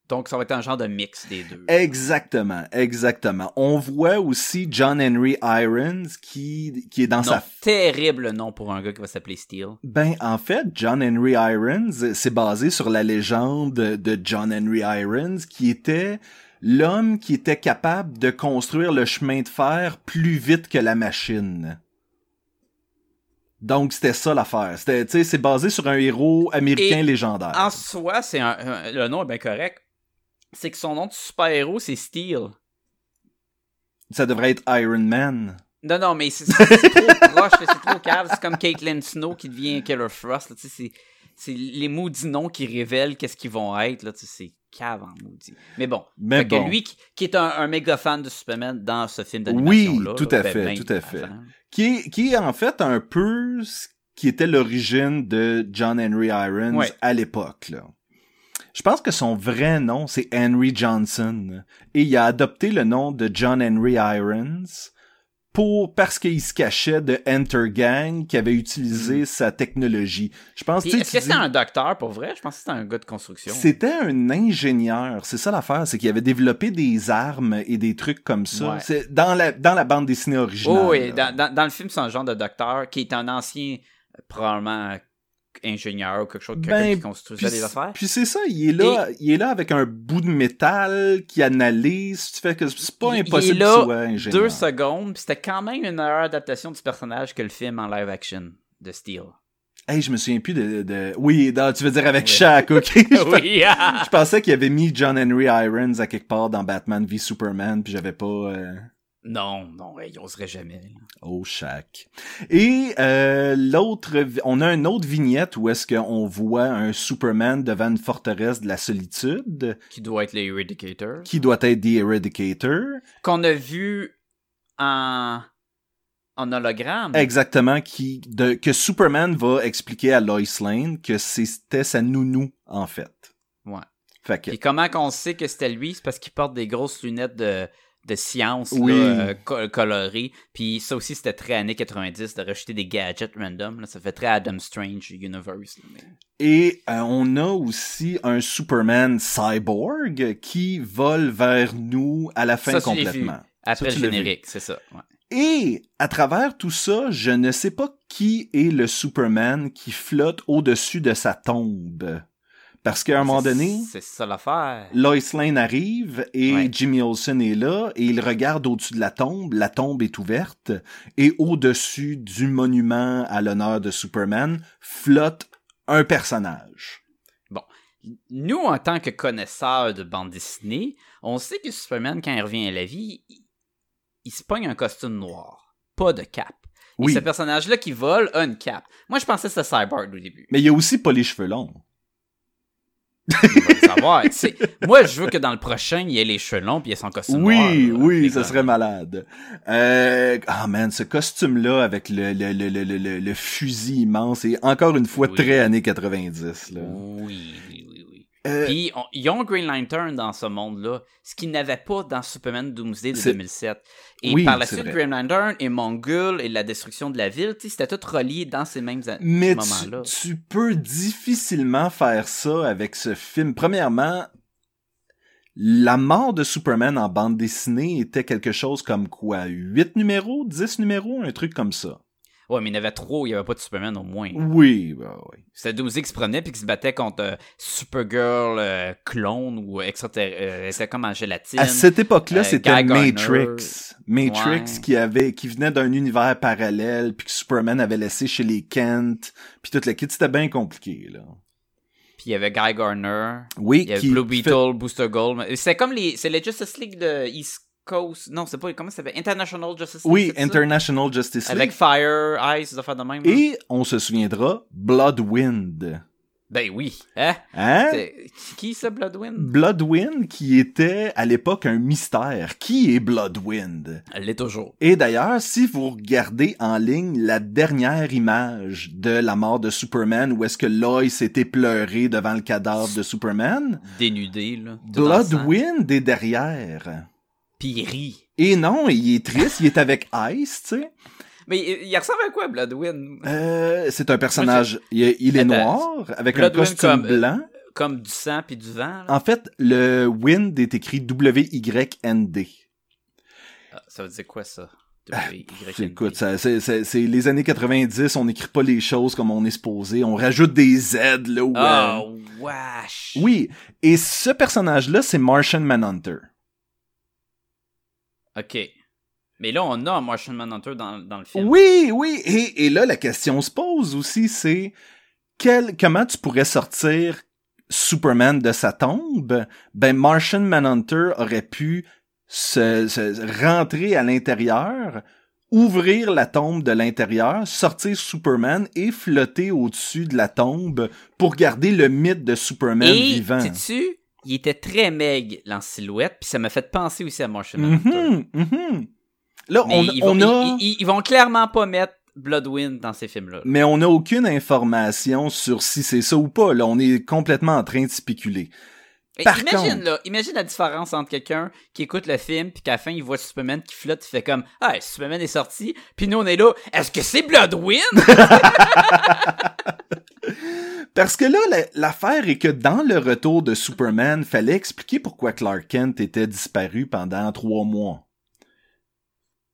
Donc, ça va être un genre de mix des deux. Exactement, exactement. On voit aussi John Henry Irons qui, qui est dans non, sa... terrible nom pour un gars qui va s'appeler Steel. Ben, en fait, John Henry Irons, c'est basé sur la légende de John Henry Irons qui était l'homme qui était capable de construire le chemin de fer plus vite que la machine. Donc, c'était ça l'affaire. C'était, c'est basé sur un héros américain Et légendaire. En soi, c'est un, un- le nom est bien correct. C'est que son nom de super-héros, c'est Steel. Ça devrait être Iron Man. Non, non, mais c'est trop proche, c'est trop cave. C'est comme Caitlyn Snow qui devient Killer Frost. là, C'est c'est les maudits noms qui révèlent qu'est-ce qu'ils vont être. Là, c'est cave en maudit. Mais bon. Mais fait bon. que lui, qui, qui est un, un méga fan de Superman dans ce film Oui, d'animation-là. tout là, à ben, fait, ben, tout à fait. Qui est, qui est en fait un peu ce qui était l'origine de John Henry Irons Ouais. à l'époque, là. Je pense que son vrai nom, c'est Henry Johnson. Et il a adopté le nom de John Henry Irons pour, parce qu'il se cachait de Enter Gang qui avait utilisé sa technologie. Je pense, Est-ce que c'était dis- un docteur pour vrai? Je pense que c'était un gars de construction. C'était un ingénieur, c'est ça l'affaire, c'est qu'il avait développé des armes et des trucs comme ça. Ouais. C'est dans la dans la bande dessinée originale. Oh, oui, dans, dans, dans le film, c'est un genre de docteur qui est un ancien, probablement ingénieur ou quelque chose, quelqu'un Ben, qui construisait des affaires. Puis c'est ça, il est là, il est là avec un bout de métal qui analyse. Tu fais que c'est pas Il- il est impossible là qu'il soit ingénieur. Deux secondes, puis c'était quand même une meilleure adaptation du personnage que le film en live action de Steel. Hey, je me souviens plus de, de... oui, non, tu veux dire avec. Shaq, ok. je, oui, ah! je pensais qu'il avait mis John Henry Irons à quelque part dans Batman v Superman, puis j'avais pas. euh, Non, non, il oserait jamais. là. Oh, Shaq. Et euh, l'autre, on a une autre vignette où est-ce qu'on voit un Superman devant une forteresse de la solitude, Qui doit être le Eradicator. qui doit être The Eradicator. Qu'on a vu en, en hologramme. Exactement, qui de, que Superman va expliquer à Lois Lane que c'était sa nounou, en fait. Ouais. Fait que, Puis comment qu'on sait que c'était lui? C'est parce qu'il porte des grosses lunettes de, de science là, Oui. euh, co- colorées. Puis ça aussi, c'était très années 90 de rejeter des gadgets random. Là. Ça fait très Adam Strange Universe. là, mais- et euh, on a aussi un Superman cyborg qui vole vers nous à la fin Ça, complètement. Après Ça, le générique, c'est ça. ouais. Et à travers tout ça, je ne sais pas qui est le Superman qui flotte au-dessus de sa tombe. Parce qu'à un moment donné, C'est ça l'affaire. Lois Lane arrive et Ouais. Jimmy Olsen est là et il regarde au-dessus de la tombe. La tombe est ouverte et au-dessus du monument à l'honneur de Superman flotte un personnage. Nous, en tant que connaisseurs de bande dessinée, on sait que Superman, quand il revient à la vie, il, il se pogne un costume noir. Pas de cap. Oui, Et ce personnage-là qui vole a une cape. Moi, je pensais que c'était Cyborg au début. mais il y a aussi pas les cheveux longs. Savoir. Moi, je veux que dans le prochain, il y ait les cheveux longs puis il y ait son costume Oui, noir. oui, ça serait malade. Euh, ah man, ce costume-là avec le, le, le, le, le, le- fusil immense et encore une fois Oui. très années 90. Là. Oui. Euh, Puis, on- ils ont Green Lantern dans ce monde-là, ce qu'ils n'avaient pas dans Superman Doomsday de C'est- 2007. Et Oui, par la suite, vrai. Green Lantern et Mongul et la destruction de la ville, tu c'était tout relié dans ces mêmes Mais tu, moments-là. tu peux difficilement faire ça avec ce film. Premièrement, la mort de Superman en bande dessinée était quelque chose comme quoi? 8 numéros? 10 numéros? Un truc comme ça. Ouais, mais il y en avait trop, il n'y avait pas de Superman au moins. Oui, bah oui. C'était Doomsday qui se prenait puis qui se battait contre euh, Supergirl euh, clone ou extraterrestre. euh, c'était comme en gélatine. À cette époque-là, c'était. Matrix. Matrix Ouais. qui avait, qui venait d'un univers parallèle, puis que Superman avait laissé chez les Kent, puis toute la kit, c'était bien compliqué, là. Puis il y avait Guy Garner. Oui, Il y avait Blue fait- Beetle, Booster Gold. C'est comme les. C'est les Justice League de East Coast. Non, c'est pas. Comment ça s'appelle? International Justice League. Oui, ça? International Justice League. Avec Fire, Ice, des affaires de même. Et on se souviendra, Bloodwind. Ben oui. Hein? Hein? Qui ça, Bloodwind? Bloodwind qui était à l'époque un mystère. Qui est Bloodwind? Elle l'est toujours. Et d'ailleurs, si vous regardez en ligne la dernière image de la mort de Superman, où est-ce que Lois s'était pleuré devant le cadavre de Superman, Dénudé, là. Bloodwind est derrière. Puis il rit. Et non, il est triste, il est avec Ice, tu sais. Mais il, il ressemble à quoi, Bloodwind? Euh, c'est un personnage, il, est- il est Attends, noir, avec un costume comme- blanc. Comme du sang puis du vent, là? En fait, le Wind est écrit W-Y-N-D. Ah, ça veut dire quoi, ça? W, Y, N, Écoute, D. ça, c'est, les années 90, on n'écrit pas les choses comme on est supposé, on rajoute des Z, là, où, Ah, euh, wesh! Oui, et ce personnage-là, c'est Martian Manhunter. Ok. Mais là, on a un Martian Manhunter dans, dans le film. Oui, oui, et, et là, la question se pose aussi, c'est quel, comment tu pourrais sortir Superman de sa tombe? Ben, Martian Manhunter aurait pu se, se rentrer à l'intérieur, ouvrir la tombe de l'intérieur, sortir Superman et flotter au-dessus de la tombe pour garder le mythe de Superman Et, vivant. sais-tu, il était très maigre en silhouette, puis ça m'a fait penser aussi à Martian Manhunter. Mhm, mhm. Là, Mais on, ils, on vont, a... ils, ils- ils vont clairement pas mettre Bloodwind dans ces films-là. Mais on n'a aucune information sur si c'est ça ou pas. Là, on est complètement en train de spéculer. Par imagine, contre- là, imagine la différence entre quelqu'un qui écoute le film, puis qu'à la fin, il voit Superman qui flotte, il fait comme « Ah, Superman est sorti », puis nous, on est là « Est-ce que c'est Bloodwind? Parce que là, la- l'affaire est que dans le retour de Superman, fallait expliquer pourquoi Clark Kent était disparu pendant trois mois.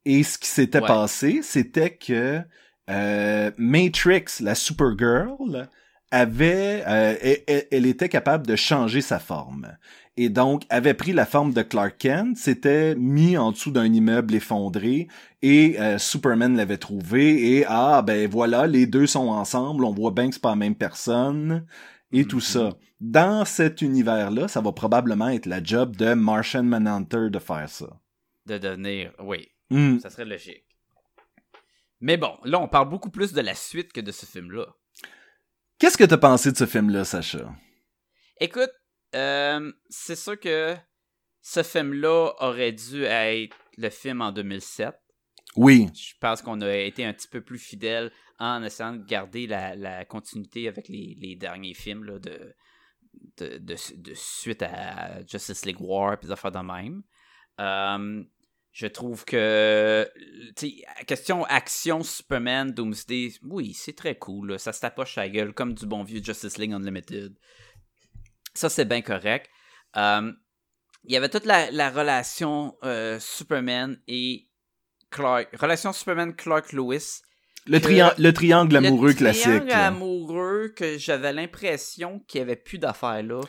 Et ce qui s'était Ouais. passé, c'était que euh, Matrix, la Supergirl, avait, euh, elle était capable de changer sa forme. Et donc, avait pris la forme de Clark Kent, s'était mis en dessous d'un immeuble effondré, et euh, Superman l'avait trouvé, et ah, ben voilà, les deux sont ensemble, on voit bien que c'est pas la même personne, et tout ça. Dans cet univers-là, ça va probablement être la job de Martian Manhunter de faire ça. » De devenir... Oui, Hmm. ça serait logique. Mais bon, là, on parle beaucoup plus de la suite que de ce film-là. Qu'est-ce que t'as pensé de ce film-là, Sacha? Écoute, euh, c'est sûr que ce film-là aurait dû être le film en 2007. Oui. Je pense qu'on a été un petit peu plus fidèle en essayant de garder la, la continuité avec les, les derniers films là, de, de, de, de suite à Justice League War et des affaires de même. Euh, je trouve que, question action Superman, Doomsday, oui, c'est très cool. là. Ça se tapoche à la gueule comme du bon vieux Justice League Unlimited. Ça, c'est bien correct. Euh, il y avait toute la, la relation euh, Superman et Clark. Relation Superman-Clark Lewis. Le, trian- le triangle amoureux le classique. triangle là. amoureux que j'avais l'impression qu'il n'y avait plus d'affaires là.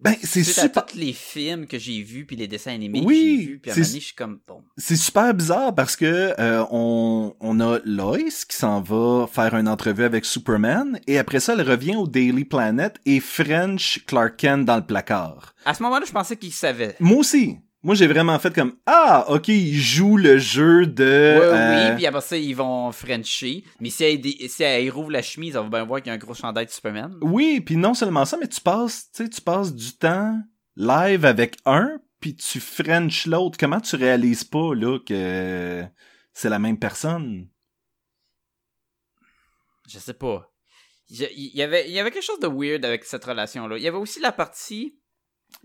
Ben, c'est super, tous les films que j'ai vus puis les dessins animés Oui, que j'ai vus, puis à un moment donné, je suis comme bon. c'est super bizarre parce que euh, on, on a Lois qui s'en va faire une entrevue avec Superman et après ça, elle revient au Daily Planet et French Clark Kent dans le placard. À ce moment-là, je pensais qu'il savait. Moi aussi. Moi, j'ai vraiment fait comme ah, ok, il joue le jeu de. Ouais, euh, Oui, puis après ça, ils vont Frencher. Mais si elle, si elle rouvre la chemise, on va bien voir qu'il y a un gros chandail de Superman. Oui, puis non seulement ça, mais tu passes, tu sais, tu passes du temps live avec un, puis tu French l'autre. Comment tu réalises pas là que c'est la même personne? Je sais pas. Il y, avait, il y avait quelque chose de weird avec cette relation-là. Il y avait aussi la partie.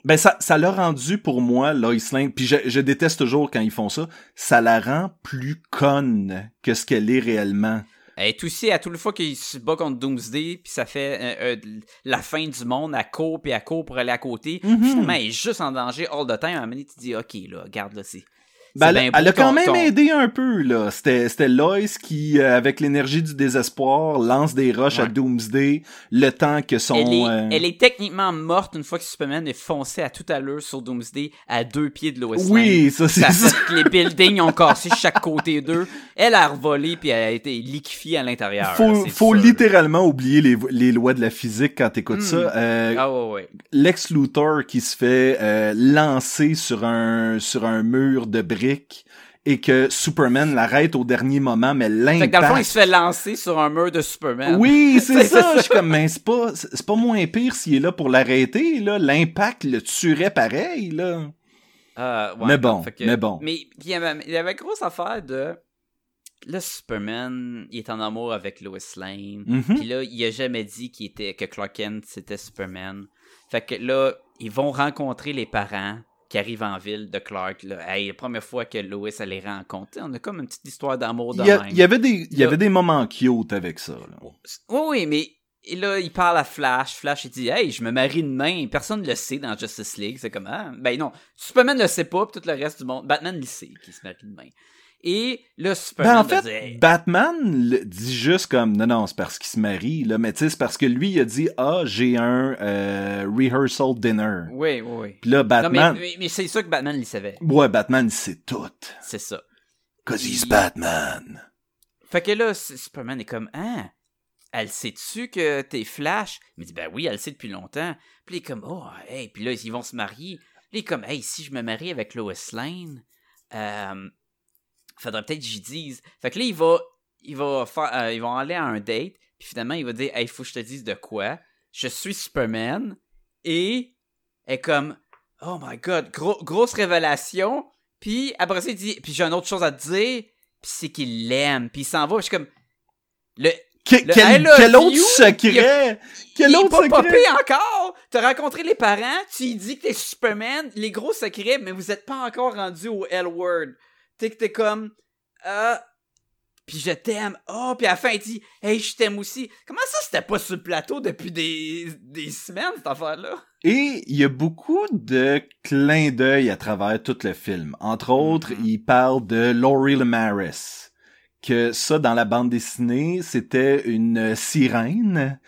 Ben ça, ça l'a rendu pour moi Lois Lane. Puis je, je déteste toujours quand ils font ça. Ça la rend plus conne que ce qu'elle est réellement. Elle est aussi à toute fois qu'il se bat contre Doomsday, puis ça fait euh, euh, la fin du monde, à court puis à court pour aller à côté. Mhm. Finalement, elle est juste en danger all the time. À un moment donné, tu te dis, ok, là, regarde là, c'est. Ben, elle, a quand ton- même ton- aidé un peu, là. C'était, c'était Lois qui, euh, avec l'énergie du désespoir, lance des roches à Ouais. Doomsday le temps que son... Elle est, euh, elle est techniquement morte une fois que Superman est foncé à toute allure sur Doomsday à deux pieds de Lois Lane. Oui, ça, c'est Ça ça. que les buildings ont cassé chaque côté d'eux. Elle a revolé puis elle a été liquéfiée à l'intérieur. Faut, faut littéralement oublier les, les lois de la physique quand t'écoutes Hmm. ça. Euh, Ah ouais, ouais. Lex Luthor qui se fait euh, lancer sur un sur un mur de briques et que Superman l'arrête au dernier moment, mais Fait que dans le fond, il l'impact... se fait lancer sur un mur de Superman. Oui, c'est ça. ça. Je suis comme, mais c'est pas, c'est pas moins pire s'il est là pour l'arrêter, là. L'impact le tuerait pareil, là. Euh, ouais, Mais bon, que- mais bon. Mais il y avait, il y avait une grosse affaire de. Là, Superman, il est en amour avec Lois Lane. Mhm. Puis là, il a jamais dit qu'il était, que Clark Kent, c'était Superman. Fait que là, ils vont rencontrer les parents qui arrivent en ville de Clark. Là. Hey, la première fois que Lois, elle les rencontre. On a comme une petite histoire d'amour de Il y, a- même. il y avait des, il y Là- avait des moments cute avec ça, là. Oui, oui, mais et là, il parle à Flash. Flash, il dit Hey, je me marie demain. Personne ne le sait dans Justice League. C'est comme Ah, ben non. Superman ne le sait pas, puis tout le reste du monde. Batman le sait qu'il se marie demain. Et là, Superman. Ben, en fait, Batman le dit juste comme non non c'est parce qu'il se marie là mais tu sais c'est parce que lui il a dit ah j'ai un euh, rehearsal dinner Oui, oui, oui. puis là Non, mais, Batman mais, mais c'est sûr que Batman le savait. ouais Batman il sait tout C'est ça. cause he's Il- Batman Fait que là, Superman est comme Ah, elle sait-tu que t'es Flash? Il me dit Ben oui, elle le sait depuis longtemps. Puis il est comme Oh, hey, puis là, ils vont se marier. Puis il est comme Hey, si je me marie avec Lois Lane, euh, faudrait peut-être que j'y dise. Fait que là, il va, il va faire, euh, ils vont aller à un date. Puis finalement, il va dire Hey, faut que je te dise de quoi. Je suis Superman. Et est comme Oh my god, gros- grosse révélation. Puis après ça, il dit Puis j'ai une autre chose à te dire. Puis c'est qu'il l'aime. Puis il s'en va. Je suis comme le, Que- Le quel, quel autre you, secret? quel il autre pas secret? encore! T'as rencontré les parents, tu dis que t'es Superman, les gros secrets, mais vous êtes pas encore rendu au L-word. T'es que t'es comme, ah, puis je t'aime, oh, puis à la fin il dit, hey, je t'aime aussi. Comment ça, c'était pas sur le plateau depuis des, des semaines, cette affaire-là? Et il y a beaucoup de clins d'œil à travers tout le film. Entre autres, Mhm. il parle de Laurie Lemaris. Que ça, dans la bande dessinée, c'était une sirène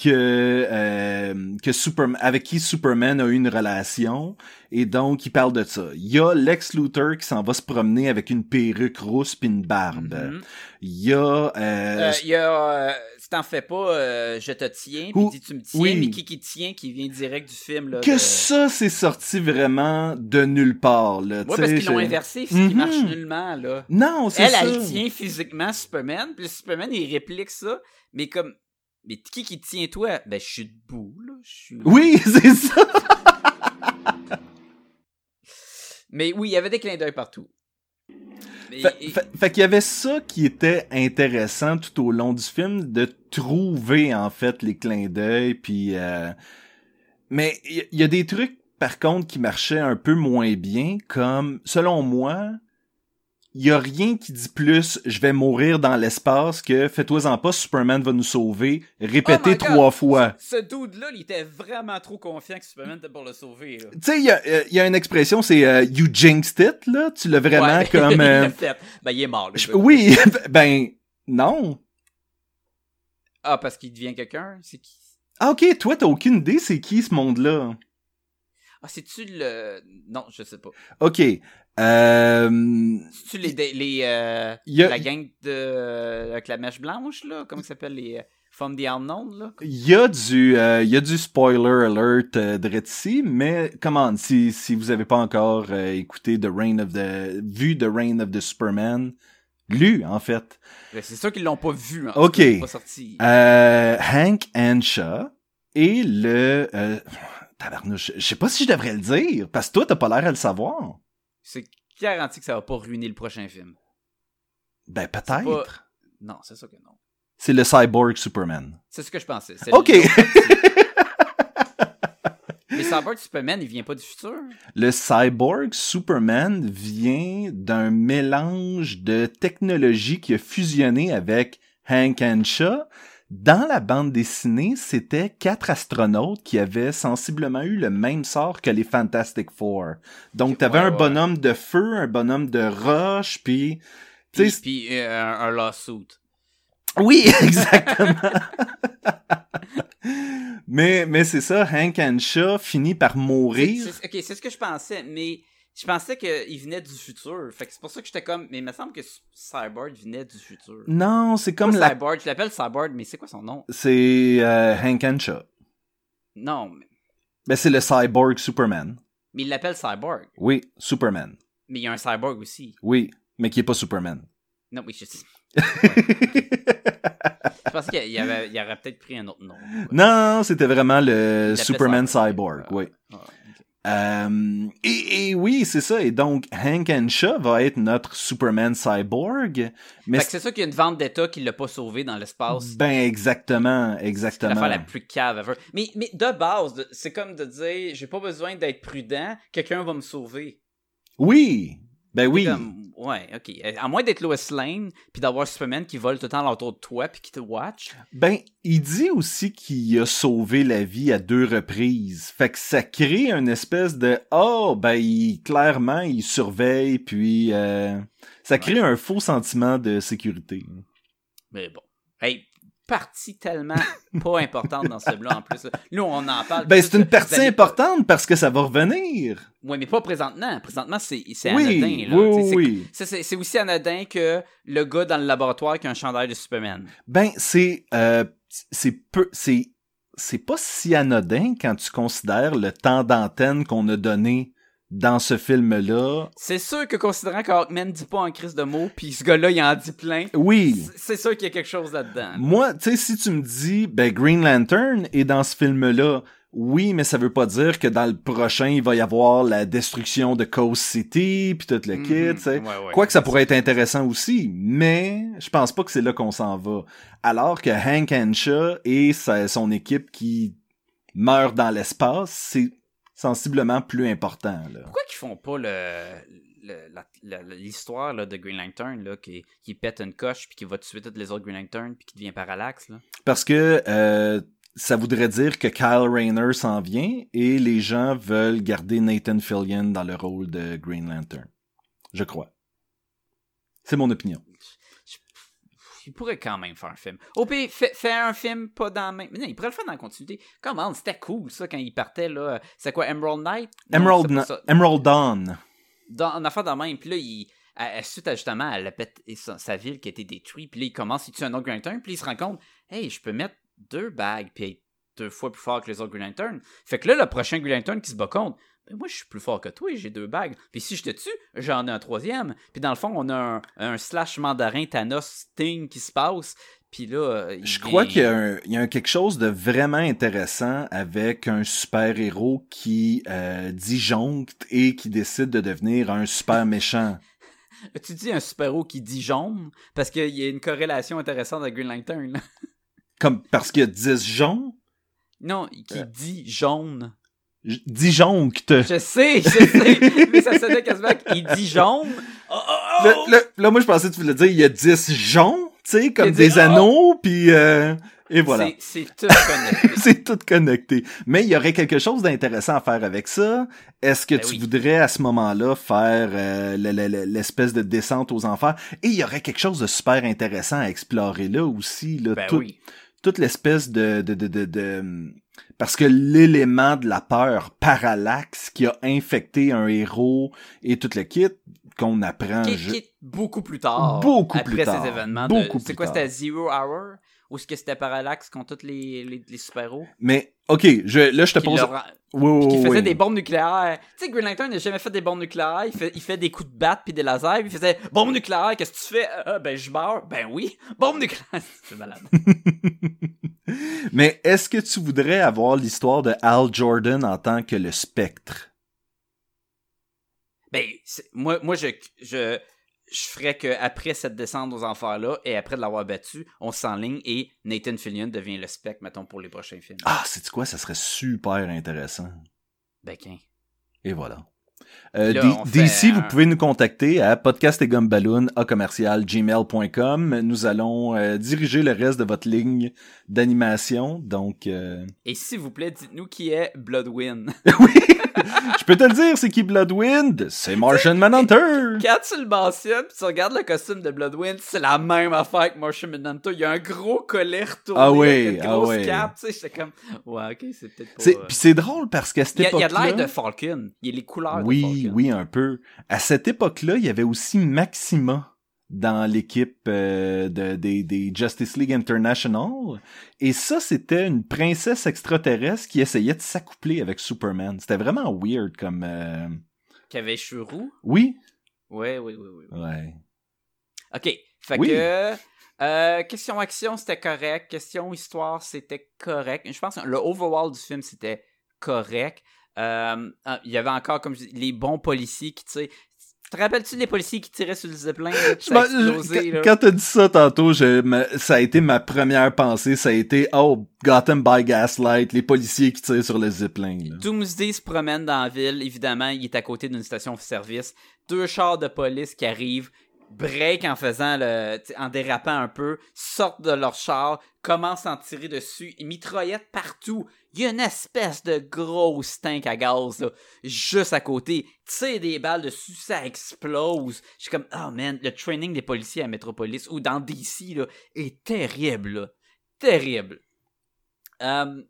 que, euh, que Superman, avec qui Superman a eu une relation. Et donc, il parle de ça. Il y a Lex Luthor qui s'en va se promener avec une perruque rousse pis une barbe. Mhm. Il y a... euh, Euh, Il y a, euh, si t'en fais pas, euh, je te tiens, puis dit tu me tiens, oui. mais qui qui tient, qui vient direct du film, là. que de- ça, c'est sorti vraiment de nulle part. Là, Ouais, parce qu'ils l'ont inversé, ce qui marche nullement, là. Non, c'est Elle, ça. elle tient physiquement Superman, puis Superman, il réplique ça, mais comme, mais qui qui tient toi? Ben, je suis debout, là. Oui, c'est ça. Mais oui, il y avait des clins d'œil partout. Mais- Fait, et- fait- fait qu'il y avait ça qui était intéressant tout au long du film, de trouver en fait les clins d'œil, puis... euh, Mais il y, a des trucs, par contre, qui marchaient un peu moins bien, comme, selon moi, y a rien qui dit plus « je vais mourir dans l'espace » que « fais-toi-en pas, Superman va nous sauver », répété Oh God! trois fois. Ce dude-là, il était vraiment trop confiant que Superman était pour le sauver, là. Tu sais, il y a, euh, il y a une expression, c'est euh, You jinxed it », là, tu l'as vraiment Ouais, comme... il euh, fait. Ben, il est mort, le je- oui, ben, non. Ah, parce qu'il devient quelqu'un? C'est qui? Ah, ok, toi, t'as aucune idée c'est qui ce monde-là. Ah, c'est-tu le... Non, je sais pas. Ok. Euh... C'est-tu les... les euh, a, La gang de... Avec la mèche blanche, là? Comment ça s'appelle? Les... euh, From the Unknown, là? il y a du, euh, il y a du spoiler alert euh, direct ici, mais comment si si vous avez pas encore euh, écouté The Reign of the, vu The Reign of the Superman, lu en fait, Ben, C'est sûr qu'ils l'ont pas vu, hein. Ok. Pas sorti. euh, Hank Ansha et le, euh, tabarnouche, je sais pas si je devrais le dire parce que toi t'as pas l'air à le savoir. C'est garanti que ça va pas ruiner le prochain film. Ben pas- peut-être. Non, c'est sûr que non. C'est le cyborg Superman. C'est ce que je pensais. Ok. Mais Cyborg Superman, il vient pas du futur? Le cyborg Superman vient d'un mélange de technologie qui a fusionné avec Hank Ansha. Dans la bande dessinée, c'était quatre astronautes qui avaient sensiblement eu le même sort que les Fantastic Four. Donc, t'avais Ouais, un ouais. bonhomme de feu, un bonhomme de roche, puis... Puis, puis, euh, un, un lawsuit. Oui, exactement. mais mais c'est ça, Hank Henshaw finit par mourir. Ok, c'est ce que je pensais, mais je pensais qu'il venait du futur. Fait que c'est pour ça que j'étais comme. Mais il me semble que Cyborg venait du futur. Non, c'est comme la... Cyborg, je l'appelle Cyborg, mais c'est quoi son nom? C'est euh, Hank Henshaw. Non, mais, Ben, c'est le cyborg Superman. mais il l'appelle Cyborg. Oui, Superman. Mais il y a un Cyborg aussi. Oui, mais qui est pas Superman. Non, oui, je sais. Je pensais qu'il y avait, il aurait peut-être pris un autre nom. non, c'était vraiment le Superman Cyborg. cyborg, oui. ah. Euh, et, et oui, c'est ça. Et donc, Hank Henshaw va être notre Superman cyborg. Mais c'est ça qu'il y a une vente d'État qui l'a pas sauvé dans l'espace. ben exactement, exactement. l'affaire la plus cave ever. Mais, mais de base, c'est comme de dire j'ai pas besoin d'être prudent, quelqu'un va me sauver. Oui, ben oui. Comme, ouais, ok. Euh, À moins d'être Lois Lane, puis d'avoir Superman qui vole tout le temps autour de toi, puis qui te watch. Ben, il dit aussi qu'il a sauvé la vie à deux reprises. Fait que ça crée une espèce de oh ben il, clairement il surveille puis euh, ça crée un faux sentiment de sécurité. Mais bon. Hey, partie tellement pas importante dans ce là en plus. là. Nous, on en parle. Ben c'est une partie allez- importante parce que ça va revenir. Ouais, mais pas présentement. Présentement, c'est Oui, anodin. Là. oui, oui. c'est aussi anodin que le gars dans le laboratoire qui a un chandail de Superman. Ben c'est euh, c'est peu c'est c'est pas si anodin quand tu considères le temps d'antenne qu'on a donné dans ce film-là. C'est sûr que considérant que Hawkman dit pas en crise de mots, puis ce gars-là, il en dit plein, Oui. c'est- sûr qu'il y a quelque chose là-dedans. Moi, tu sais, si tu me dis, ben, Green Lantern est dans ce film-là, oui, mais ça veut pas dire que dans le prochain, il va y avoir la destruction de Coast City, puis tout le kit, Mhm. tu sais. Ouais, ouais. Quoique ça pourrait être intéressant aussi, mais je pense pas que c'est là qu'on s'en va. Alors que Hank Henshaw et sa- son équipe qui meurent dans l'espace, c'est sensiblement plus important, là. Pourquoi qu'ils font pas le le- l'histoire de Green Lantern là, qui, qui pète une coche puis qui va tuer toutes les autres Green Lantern puis qui devient parallaxe là? Parce que euh, ça voudrait dire que Kyle Rayner s'en vient et les gens veulent garder Nathan Fillion dans le rôle de Green Lantern. Je crois. C'est mon opinion. Il pourrait quand même faire un film. Au pire, fait un film pas dans la même. Mais non, il pourrait le faire dans la continuité. Comment c'était cool ça quand il partait là. C'est quoi Emerald Knight? Non, Emerald, ça. Emerald Dawn. dans en affaire dans la même puis là il à, à- suite à justement à la pète et sa, sa ville qui a été détruite puis là il commence il tue un autre Green Lantern puis il se rend compte hey je peux mettre deux bagues puis être deux fois plus fort que les autres Green Lantern fait que là le prochain Green Lantern qui se bat contre ben moi je suis plus fort que toi j'ai deux bagues puis si je te tue j'en ai un troisième puis dans le fond on a un, un slash mandarin Thanos Sting qui se passe puis là il Je crois qu'il y a, un, il y a un quelque chose de vraiment intéressant avec un super-héros qui euh, disjoncte et qui décide de devenir un super méchant. tu dis un super-héros qui dit jaune parce qu'il y a une corrélation intéressante avec Green Lantern. Comme parce qu'il y a disjoncte. non qui Euh. dit jaune Disjoncte. Je sais, je sais, mais ça sonnait quasiment qu'il dit jaune. Oh, oh, oh! Là, moi, je pensais que tu voulais dire, il y a 10 joncs, tu sais, comme dit, des oh! anneaux, puis euh, et voilà. C'est- tout connecté. C'est tout connecté. Mais il y aurait quelque chose d'intéressant à faire avec ça. Est-ce que Ben tu oui. voudrais à ce moment-là faire euh, le- le- le- l'espèce de descente aux enfers? Et il y aurait quelque chose de super intéressant à explorer là aussi. Là, Ben tout- oui. toute l'espèce de, de, de, de, de- Parce que l'élément de la peur, parallaxe, qui a infecté un héros et tout le kit, qu'on apprend... Qui, je- qui est beaucoup plus tard. Beaucoup après plus tard. ces événements. Beaucoup de, c'est quoi, c'était Zero Hour? Ou est-ce que c'était Parallax contre tous les, les, les super-héros? Mais, ok, je, là, je te pose... leur Oui, oui, Puis qui faisait oui. des bombes nucléaires. Tu sais, Green Lantern n'a jamais fait des bombes nucléaires. Il fait, il fait des coups de batte puis des lasers. Puis il faisait bombe nucléaire, qu'est-ce que tu fais? Ah, ben, je meurs. Ben oui. Bombe nucléaire. C'est malade. Mais est-ce que tu voudrais avoir l'histoire de Al Jordan en tant que le spectre? Ben, moi, moi je, je, je ferais que après cette descente aux enfers-là, et après de l'avoir battu, on s'enligne et Nathan Fillion devient le spec, mettons, pour les prochains films. Ah, c'est quoi? Ça serait super intéressant. Ben, qu'un. Et voilà. Euh, Là, D- on fait DC, vous pouvez nous contacter à podcast et gumballoon à commercial gmail.com. Nous allons euh, diriger le reste de votre ligne d'animation. Donc, euh, Et s'il vous plaît, dites-nous qui est Bloodwind. oui, je peux te le dire, c'est qui Bloodwind? C'est Martian Manhunter! Quand tu le mentionnes, tu regardes le costume de Bloodwind, c'est la même affaire que Martian Manhunter. Il y a un gros collet retourné Ah oui, avec une ah oui. cape. Tu sais, j'étais comme, ouais, ok, c'est peut-être Puis c'est drôle parce qu'à cette Il y, a, a l'air de Falcon. Il y a les couleurs Oui, oui, un peu. À cette époque-là, il y avait aussi Maxima dans l'équipe euh, de, des, des Justice League International. Et ça, c'était une princesse extraterrestre qui essayait de s'accoupler avec Superman. C'était vraiment weird comme... euh, Qui avait cheveux roux? Oui? Oui, oui, oui. oui. Ouais. Ok, fait Oui. que... euh, question action, c'était correct. Question histoire, c'était correct. Je pense que le overall du film, c'était correct. Euh, ah, Il y avait encore, comme je dis, les bons policiers qui, tu sais... Te rappelles-tu des policiers qui tiraient sur le zeppelin? quand quand t'as dit ça tantôt, je, me- ça a été ma première pensée. Ça a été, oh, Gotham by Gaslight, les policiers qui tirent sur le là. Doomsday se promène dans la ville. Évidemment, il est à côté d'une station-service. Deux chars de police qui arrivent, break en faisant le, en dérapant un peu, sortent de leur char, commencent à en tirer dessus, et mitraillettes partout. Il y a une espèce de grosse tank à gaz juste à côté. Tire des balles dessus, ça explose. Je suis comme, oh man, le training des policiers à Metropolis ou dans DC est terrible. Terrible. Euh,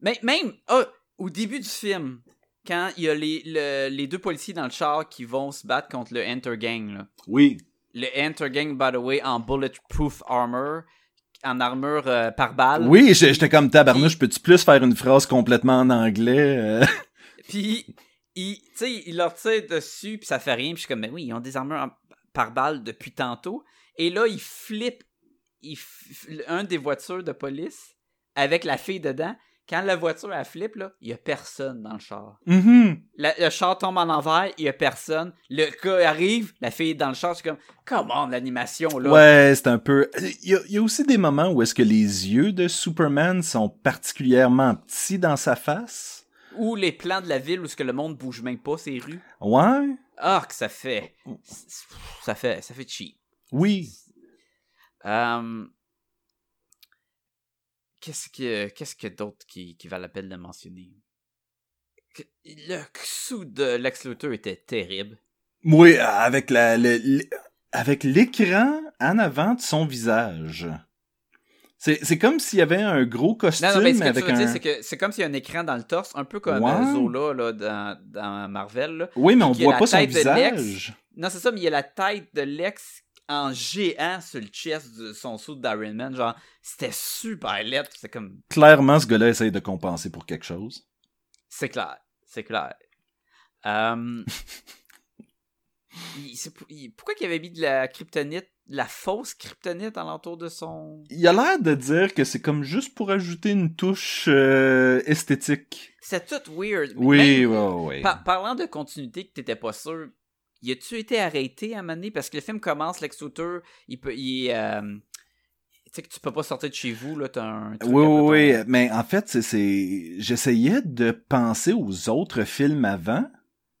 mais même ah, au début du film, quand il y a les, le- les deux policiers dans le char qui vont se battre contre le Enter Gang, là. Oui. le Enter Gang, by the way, en bulletproof armor, en armure euh, par balle. Oui, j'étais comme tabarnouche, peux-tu plus faire une phrase complètement en anglais? euh? Puis, il, tu sais, il leur tire dessus, puis ça fait rien. Puis je suis comme, mais oui, ils ont des armures en- par balle depuis tantôt. Et là, il flippe il un des voitures de police avec la fille dedans. Quand la voiture, elle flippe, là, il y a personne dans le char. Mhm. La- le char tombe en envers, il y a personne. Le gars arrive, la fille est dans le char, c'est comme, comment l'animation, là? Ouais, c'est un peu. Il y, a, il y a aussi des moments où est-ce que les yeux de Superman sont particulièrement petits dans sa face. Ou les plans de la ville où ce que le monde bouge même pas, ces rues. Ouais. Ah, que ça fait. Ça fait, ça fait cheap. Oui. Euh, Qu'est-ce que qu'est-ce que d'autre qui, qui la peine de mentionner? Le sous de Lex Luthor était terrible. Oui, avec la, le- le- avec l'écran en avant de son visage. C'est, c'est comme s'il y avait un gros costume Non, non, mais ce que avec tu veux un. dire, c'est que c'est comme s'il y a un écran dans le torse, un peu comme Ouais. euh, Zola là, dans, dans Marvel. là. Oui, mais on voit pas son de Lex. visage. Non, c'est ça, mais il y a la tête de Lex en géant sur le chest de son sou d'Iron Man. Genre, c'était super laid. C'est comme. Clairement, ce gars-là essaye de compenser pour quelque chose. C'est clair. C'est clair. Euh, il- il- pourquoi qu'il avait mis de la kryptonite, de la fausse kryptonite alentour de son. Il a l'air de dire que c'est comme juste pour ajouter une touche euh, esthétique. C'est tout weird. Oui, oui, oui. par- parlant de continuité que t'étais pas sûr, y a-tu été arrêté à un moment donné? Parce que le film commence, Lex Luthor, il peut. Il, euh, tu sais que tu peux pas sortir de chez vous, là, t'as un. truc Oui, oui, oui. Mais en fait, c'est, j'essayais de penser aux autres films avant.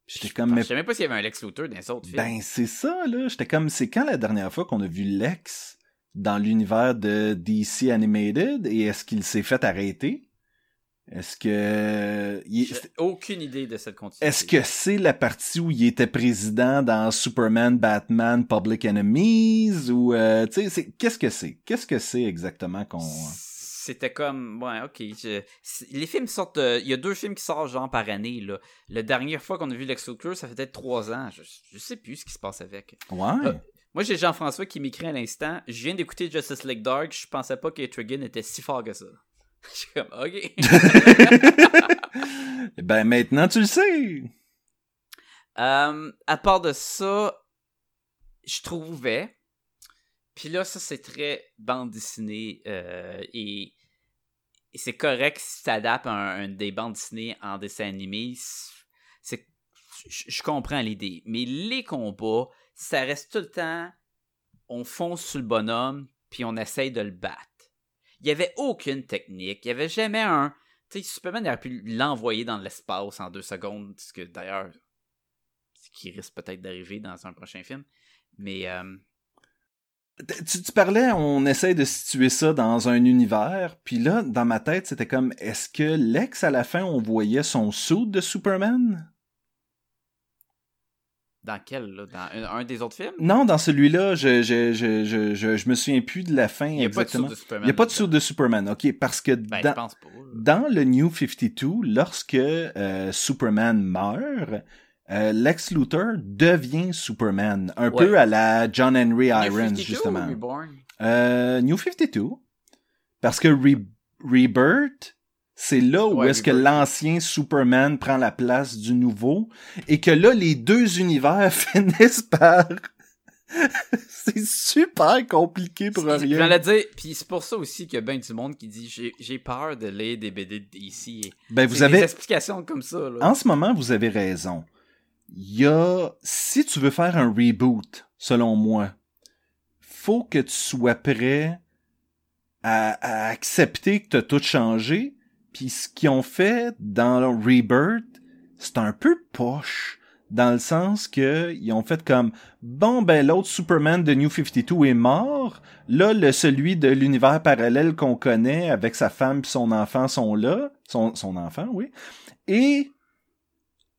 J'étais comme, Je savais même pas s'il y avait un Lex Luthor dans les autres films. Ben, c'est ça, là. J'étais comme, c'est quand la dernière fois qu'on a vu Lex dans l'univers de DC Animated et est-ce qu'il s'est fait arrêter? Est-ce que... il- J'ai aucune idée de cette continuité. Est-ce que c'est la partie où il était président dans Superman, Batman, Public Enemies ou euh, tu sais c'est qu'est-ce que c'est? Qu'est-ce que c'est exactement qu'on C'était comme, ouais, ok. je- les films sortent. euh, Il y a deux films qui sortent genre par année. Là. La dernière fois qu'on a vu Lex Luthor, ça fait peut-être trois ans. Je, je sais plus ce qui se passe avec. Ouais. Euh, Moi, j'ai Jean-François qui m'écrit à l'instant. Je viens d'écouter Justice League Dark. Je pensais pas que Trigon était si fort que ça. Je suis comme, ok. ben maintenant tu le sais. Euh, à part de ça, je trouvais. Puis là, ça, c'est très bande dessinée. euh, et et c'est correct si tu adaptes un, un des bandes dessinées en dessin animé. C'est, je je comprends l'idée. Mais les combats, ça reste tout le temps. On fonce sur le bonhomme, puis on essaye de le battre. Il n'y avait aucune technique. Il n'y avait jamais un. Tu sais, Superman aurait pu l'envoyer dans l'espace en deux secondes. Ce que d'ailleurs, ce qui risque peut-être d'arriver dans un prochain film. Mais euh, Tu, parlais, on essaie de situer ça dans un univers, puis là, dans ma tête, c'était comme, est-ce que Lex, à la fin, on voyait son suit de Superman? Dans quel, là? Dans un, un des autres films? Non, dans celui-là, je, je, je, je, je, je me souviens plus de la fin Il n'y a pas de de Superman. Il n'y a pas de suit de Superman, ok, parce que Ben, dans, pense pas. là. dans le New 52, lorsque euh, Superman meurt, euh, Lex Luthor devient Superman, un Ouais. peu à la John Henry New Irons, 52 ou justement. Reborn? Euh, New 52. Parce que Re- Rebirth, c'est là où Ouais, est-ce que l'ancien Superman prend la place du nouveau et que là, les deux univers finissent par... c'est super compliqué pour rien. J'allais dire, puis c'est pour ça aussi qu'il y a bien du monde qui dit j'ai j'ai peur de lire des BD de DC. Et Ben, vous avez... des explications comme ça. Là. En ce moment, vous avez raison. Il y a... Si tu veux faire un reboot, selon moi, faut que tu sois prêt à, à accepter que tu as tout changé. Puis ce qu'ils ont fait dans Rebirth, c'est un peu poche. Dans le sens que ils ont fait comme bon ben l'autre Superman de New 52 est mort. Là le celui de l'univers parallèle qu'on connaît avec sa femme et son enfant sont là, son son enfant oui. Et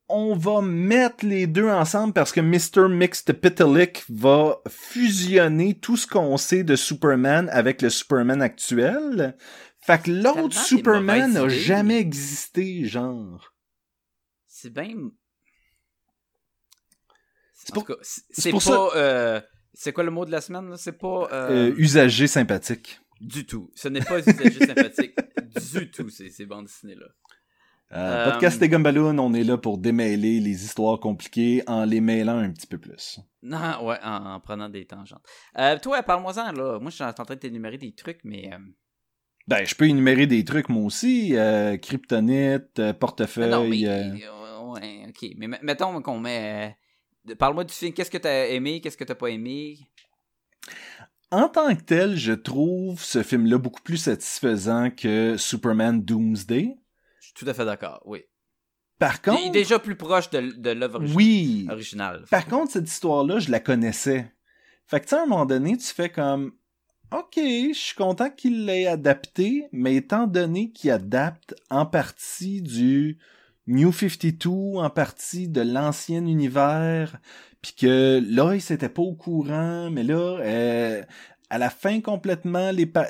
on va mettre les deux ensemble parce que Mr. Mixed Pitalik va fusionner tout ce qu'on sait de Superman avec le Superman actuel. Fait que l'autre des Superman n'a jamais existé, genre. C'est bien. C'est pour- c'est pas. euh, c'est quoi le mot de la semaine là? C'est pas euh, Euh, usagé sympathique. du tout. Ce n'est pas usagé sympathique du tout ces, ces bandes dessinées là. Euh, Euh, Podcast et Gumballoon, on est là pour démêler les histoires compliquées en les mêlant un petit peu plus. Non, ouais, en, en prenant des tangentes. Toi, parle-moi-en là. Moi, je suis en train de t'énumérer des trucs, mais. Ben, je peux énumérer des trucs moi aussi. Euh, Kryptonite, euh, portefeuille. non, mais. euh, ouais, ok. Mais mettons qu'on met. Parle-moi du film. Qu'est-ce que t'as aimé Qu'est-ce que t'as pas aimé? En tant que tel, je trouve ce film-là beaucoup plus satisfaisant que Superman Doomsday. Je suis tout à fait d'accord, oui. Par Il est contre, déjà plus proche de, de l'œuvre oui. originale. Par contre, cette histoire-là, je la connaissais. Fait que, tu sais, à un moment donné, tu fais comme, OK, je suis content qu'il l'ait adapté, mais étant donné qu'il adapte en partie du New 52, en partie de l'ancien univers, puis que là, il s'était pas au courant, mais là, euh, à la fin complètement, les... pa-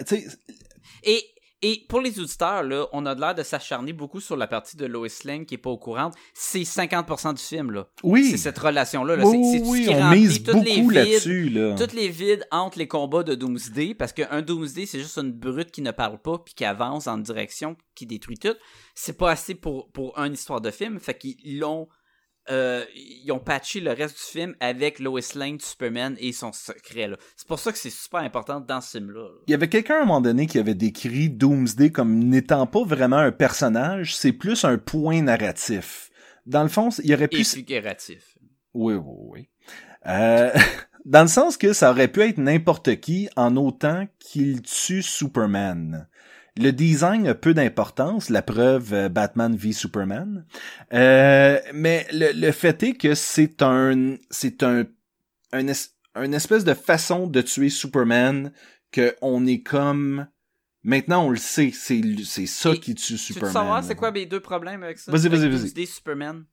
Et, et pour les auditeurs, là, on a l'air de s'acharner beaucoup sur la partie de Lois Lane qui est pas au courant. C'est 50% du film, là. oui, C'est cette relation-là. Là. oui, C'est- c'est tout oui, ce qui on remplit mise beaucoup là-dessus, là. Toutes les vides entre les combats de Doomsday, parce qu'un Doomsday, c'est juste une brute qui ne parle pas puis qui avance en direction, qui détruit tout. C'est pas assez pour, pour une histoire de film, fait qu'ils l'ont. Euh, ils ont patché le reste du film avec Lois Lane, Superman et son secret. C'est pour ça que c'est super important dans ce film-là. là. Il y avait quelqu'un à un moment donné qui avait décrit Doomsday comme n'étant pas vraiment un personnage, c'est plus un point narratif. Dans le fond, il y aurait Et pu... figuratif. Oui, oui, oui. Euh, dans le sens que ça aurait pu être n'importe qui en autant qu'il tue Superman. Le design a peu d'importance, la preuve euh, Batman v Superman. Euh, mais le, le fait est que c'est un c'est un un, es- un espèce de façon de tuer Superman que on est comme maintenant on le sait, c'est c'est ça Et qui tue Tu veux Superman. savoir c'est quoi mes deux problèmes avec ça? Vas-y, vas-y, vas-y. Superman.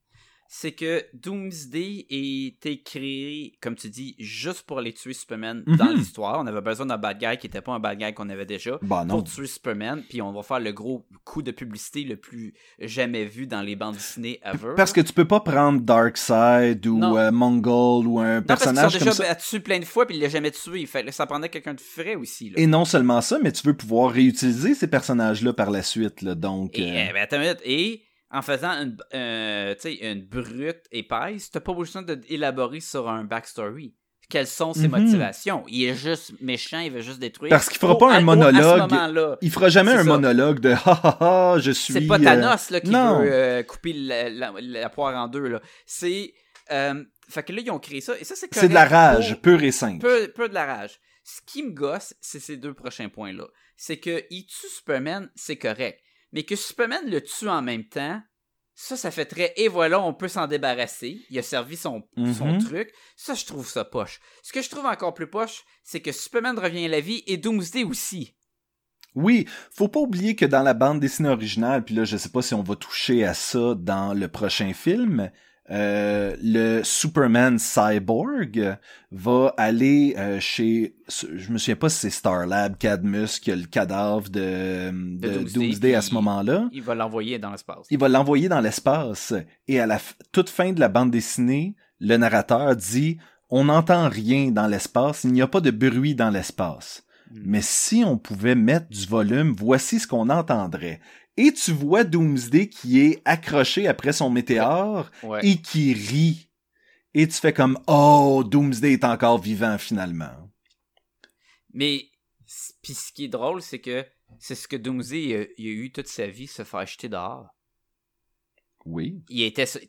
C'est que Doomsday était créé, comme tu dis, juste pour aller tuer Superman dans Mhm. l'histoire. On avait besoin d'un bad guy qui était pas un bad guy qu'on avait déjà. Bah. Pour tuer Superman, puis on va faire le gros coup de publicité le plus jamais vu dans les bandes dessinées ever. Parce que tu peux pas prendre Darkseid ou euh, Mongol ou un non, parce qu'ils personnage sont comme déjà ça. battus plein de fois, puis il l'a jamais tué. Fait, ça prendrait quelqu'un de frais aussi. Là. Et non seulement ça, mais tu veux pouvoir réutiliser ces personnages-là par la suite, là. Donc, Et, euh, ben, attends une minute. Et en faisant une, euh, une brute épaisse, t'as pas besoin d'élaborer sur un backstory. Quelles sont ses Mhm. motivations? Il est juste méchant, il veut juste détruire. Parce qu'il fera pas un monologue. Il fera jamais un ça. monologue de ha ha ha, je suis. C'est pas euh, Thanos là, qui non. veut euh, couper la, la- la poire en deux. C'est. euh, fait que là, ils ont créé ça. Et ça, c'est C'est de la rage, pure et simple. peu, peu de la rage. Ce qui me gosse, c'est ces deux prochains points-là. C'est que il tue Superman, c'est correct. Mais que Superman le tue en même temps, Ça, ça fait très. Et voilà, on peut s'en débarrasser. Il a servi son, son Mhm. truc. Ça, je trouve ça poche. Ce que je trouve encore plus poche, c'est que Superman revient à la vie et Doomsday aussi. Oui, faut pas oublier que dans la bande dessinée originale, puis là, je sais pas si on va toucher à ça dans le prochain film, euh, le Superman Cyborg va aller euh, chez, je me souviens pas si c'est Starlab, Cadmus, qui a le cadavre de, de, Doomsday, Doomsday, à ce moment-là. Il va l'envoyer dans l'espace. Il va l'envoyer dans l'espace et à la toute fin de la bande dessinée, le narrateur dit on n'entend rien dans l'espace, il n'y a pas de bruit dans l'espace. Hmm. Mais si on pouvait mettre du volume, voici ce qu'on entendrait. Et tu vois Doomsday qui est accroché après son météore Ouais. et qui rit. Et tu fais comme oh Doomsday est encore vivant finalement. Mais, puis ce qui est drôle, c'est que c'est ce que Doomsday il a, il a eu toute sa vie, se faire jeter dehors. Oui. Il était, tu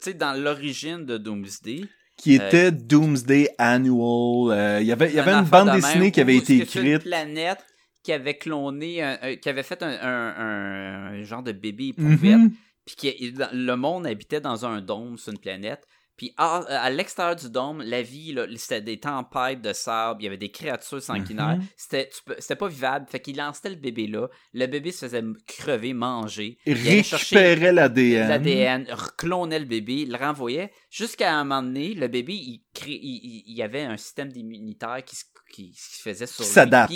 sais, dans l'origine de Doomsday, Qui Euh, était Doomsday Annual. euh, il y avait, il y avait une bande de dessinée qui avait été une écrite. planète qui avait cloné, un- un- qui avait fait un, genre de bébé éprouvette, Mhm. puis qui le monde habitait dans un dôme sur une planète. Puis à, à l'extérieur du dôme, la vie, c'était des tempêtes de sable, il y avait des créatures sanguinaires. Mhm. C'était, pas vivable. Fait qu'il lançait le bébé là. Le bébé se faisait crever, manger. Il Récupérait l'ADN. l'ADN, clonait le bébé, le renvoyait. Jusqu'à un moment donné, le bébé, il, crée, il, il- il y avait un système immunitaire qui, se- qui, qui se faisait sur s'adapte.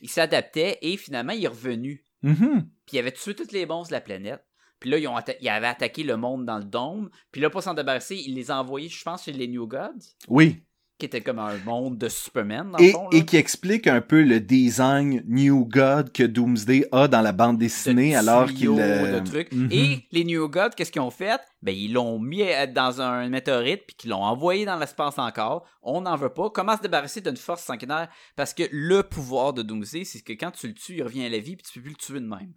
Il s'adaptait et finalement, il est revenu. Mhm. Puis il avait tué toutes les bons de la planète. Puis là, ils ont atta- il avait attaqué le monde dans le dôme. Puis là, pour s'en débarrasser, il les a envoyés, je pense, chez les New Gods, Oui. Qui était comme un monde de Superman, dans Et, le fond. là. et qui explique un peu le design New God que Doomsday a dans la bande dessinée de alors qu'il... tuyaux, euh, de trucs. mhm. Et les New Gods, qu'est-ce qu'ils ont fait? Ben, ils l'ont mis dans un météorite, puis qu'ils l'ont envoyé dans l'espace encore. On n'en veut pas. Comment se débarrasser d'une force sanguinaire? Parce que le pouvoir de Doomsday, c'est que quand tu le tues, il revient à la vie, puis tu peux plus le tuer de même.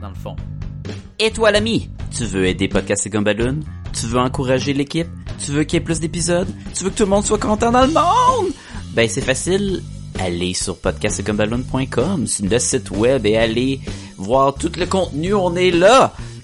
Dans le fond. Et toi, l'ami? Tu veux aider Podcast et Gumballoon? Tu veux encourager l'équipe? Tu veux qu'il y ait plus d'épisodes? Tu veux que tout le monde soit content dans le monde? Ben, c'est facile. Allez sur podcastgumballoon.com, c'est le site web, et allez voir tout le contenu. On est là!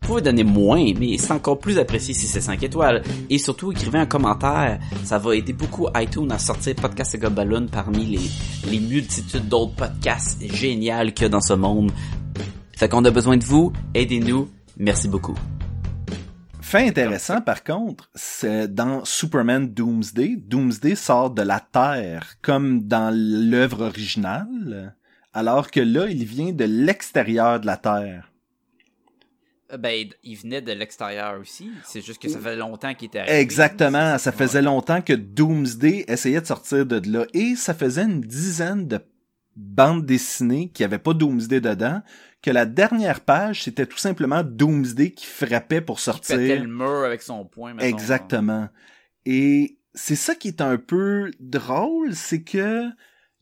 Vous pouvez donner moins, mais c'est encore plus apprécié si c'est 5 étoiles. Et surtout, écrivez un commentaire. Ça va aider beaucoup iTunes à sortir Podcast et parmi les, les multitudes d'autres podcasts géniaux qu'il y a dans ce monde. Fait qu'on a besoin de vous. Aidez-nous. Merci beaucoup. Fait intéressant, par contre, c'est dans Superman Doomsday, Doomsday sort de la Terre, comme dans l'œuvre originale, alors que là, il vient de l'extérieur de la Terre. Euh, Ben, il venait de l'extérieur aussi. C'est juste que ça fait longtemps qu'il était arrivé. Exactement, ça faisait longtemps que Doomsday essayait de sortir de là, et ça faisait une dizaine de bandes dessinées qui avaient pas Doomsday dedans, que la dernière page, c'était tout simplement Doomsday qui frappait pour sortir. pétait le mur avec son poing. mettons. Exactement. Et c'est ça qui est un peu drôle, c'est que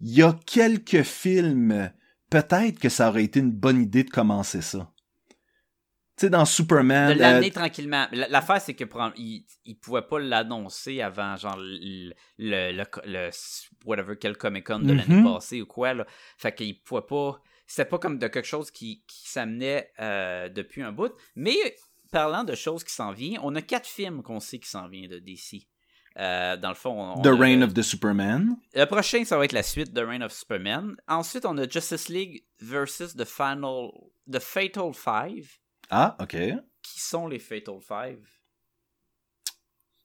il y a quelques films, peut-être que ça aurait été une bonne idée de commencer ça. Tu sais, dans Superman, De l'amener euh, tranquillement. L- L'affaire, c'est que il, il pouvait pas l'annoncer avant, genre, le, le, le, le- whatever, quel Comic-Con de l'année Mhm. passée ou quoi, là. Fait qu'il pouvait pas. C'était pas comme de quelque chose qui, qui s'amenait euh, depuis un bout. Mais parlant de choses qui s'en viennent, on a quatre films qu'on sait qui s'en viennent de DC. Euh, dans le fond, on, on The Reign of the Superman. Le prochain, ça va être la suite de Reign of Superman. Ensuite, on a Justice League versus The Final, The Fatal Five. Ah, ok. Qui sont les Fatal Five?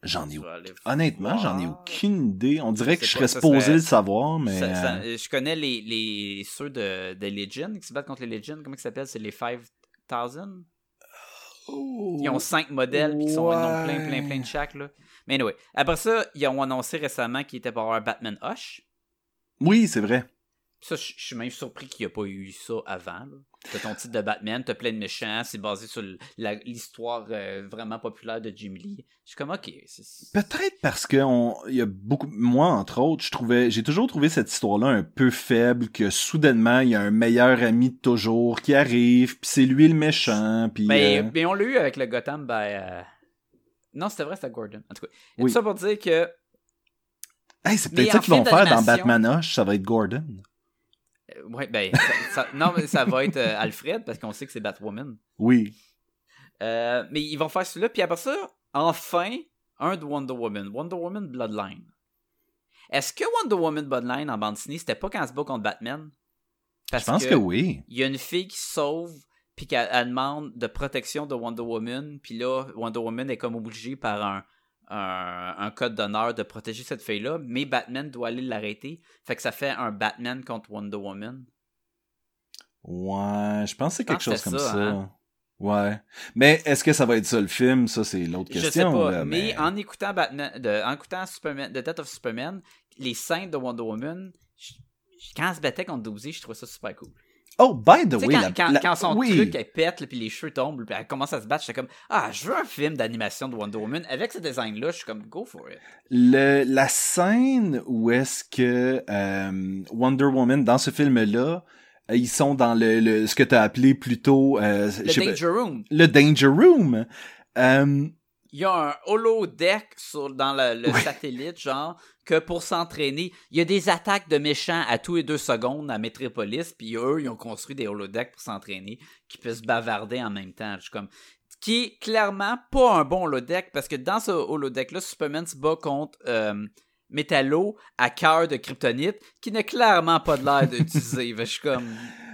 J'en ai Honnêtement, j'en ai aucune idée. On dirait que je serais supposé le savoir, mais... Ça- ça- euh, je connais les, les ceux de, de Legion qui se battent contre les Legion. Comment ils s'appellent? C'est les 5000 Ils ont cinq modèles, puis ils sont ils en ont plein, plein, plein de chaque. Là. Mais anyway. Après ça, ils ont annoncé récemment qu'il était pour avoir un Batman Hush. Oui, c'est vrai. Ça, je suis même surpris qu'il n'y a pas eu ça avant. T'as ton titre de Batman, t'as plein de méchants, c'est basé sur l'histoire euh, vraiment populaire de Jim Lee. Je suis comme, ok. Peut-être parce que on, y a beaucoup, moi entre autres, je trouvais, j'ai toujours trouvé cette histoire-là un peu faible, que soudainement il y a un meilleur ami de toujours qui arrive, puis c'est lui le méchant, puis. Ben, euh, ben, on l'a eu avec le Gotham, ben. euh, Non, c'était vrai, c'était Gordon. En tout cas, Oui. tout ça pour dire que hey, c'est peut-être ça qu'ils vont faire dans Batman Hush, ça va être Gordon. Euh, ouais, ben, ça, ça- non, mais ça va être euh, Alfred parce qu'on sait que c'est Batwoman. Oui. Euh, mais ils vont faire celui-là, puis après ça, enfin, un de Wonder Woman. Wonder Woman Bloodline. Est-ce que Wonder Woman Bloodline en bande dessinée, c'était pas quand elle se bat contre Batman? Je pense que, oui. Il y a une fille qui sauve, puis qu'elle elle demande de protection de Wonder Woman, puis là, Wonder Woman est comme obligée par un, un, un code d'honneur de protéger cette fille-là, mais Batman doit aller l'arrêter. Fait que ça fait un Batman contre Wonder Woman. Ouais, je pense que c'est quelque chose que comme ça. ça, hein. Ouais. Mais est-ce que ça va être ça le film? Ça, c'est l'autre Je sais question. pas, là, mais en écoutant Batman, de, en écoutant Superman, The Death of Superman, les scènes de Wonder Woman, je- quand elle se battait contre Doomsday, je trouvais ça super cool. Oh, by the way, quand, la- quand- la- quand son oui. truc elle pète, puis les cheveux tombent, puis elle commence à se battre, j'étais comme Ah, je veux un film d'animation de Wonder Woman. Avec ce design-là, je suis comme Go for it. Le, la scène où est-ce que euh, Wonder Woman, dans ce film-là, euh, ils sont dans le, le ce que tu as appelé plutôt euh, Le pas, Danger Room. le Danger Room. Euh, Il y a un holodeck sur, dans le, le satellite, genre, que pour s'entraîner, il y a des attaques de méchants à tous les deux secondes à Metropolis, puis eux, ils ont construit des holodecks pour s'entraîner, qui puissent bavarder en même temps. Je suis comme. Qui est clairement pas un bon holodeck, parce que dans ce holodeck-là, Superman se bat contre euh, Metallo à cœur de kryptonite, qui n'a clairement pas de l'air d'utiliser. je suis comme.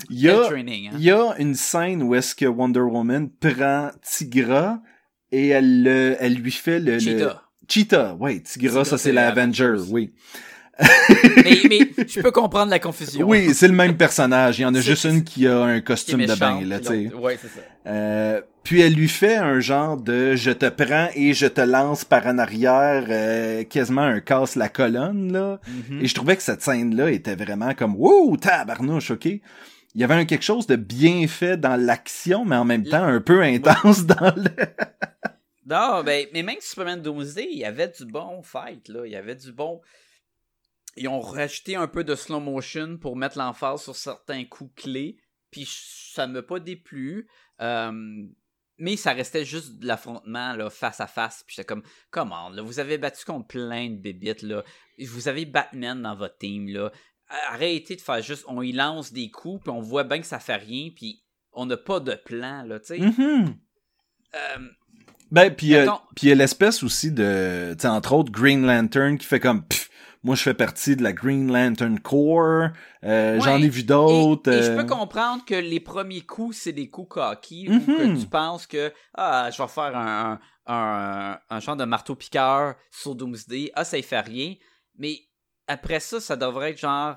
Il y a, training, hein? il y a une scène où est-ce que Wonder Woman prend Tigra et elle, le- elle lui fait le... le- Cheetah. Oui. Tigra, ça c'est la Avenger, Avengers. oui. mais, mais je peux comprendre la confusion. Oui, c'est le même personnage. Il y en a juste une qui a un costume de bain, là, tu sais. Ouais, c'est ça. Euh, puis elle lui fait un genre de je te prends et je te lance par en arrière, euh, quasiment un casse la colonne là. Mhm. Et je trouvais que cette scène là était vraiment comme wow tabarnouche, ok. Il y avait un quelque chose de bien fait dans l'action, mais en même temps un peu intense dans le. Non, ben, mais même Superman Doomsday, il y avait du bon fight, là. Il y avait du bon. Ils ont rajouté un peu de slow motion pour mettre l'emphase sur certains coups clés. Puis ça m'a pas déplu. Euh, mais ça restait juste de l'affrontement là, face à face. Puis j'étais comme, comment, là, vous avez battu contre plein de bébites, là. Vous avez Batman dans votre team, là. Arrêtez de faire juste, on y lance des coups, puis on voit bien que ça fait rien, puis on n'a pas de plan, là, tu sais. Mhm. Euh, Ben puis euh, puis a l'espèce aussi de, tu entre autres Green Lantern qui fait comme pff, moi je fais partie de la Green Lantern Corps, euh, Ouais. j'en ai vu d'autres. Et, et je euh, peux comprendre que les premiers coups, c'est des coups coquilles, ou Mhm. que tu penses que ah, je vais faire un, un, un, genre de marteau-piqueur sur Doomsday, ah, ça y fait rien. Mais après ça, ça devrait être genre,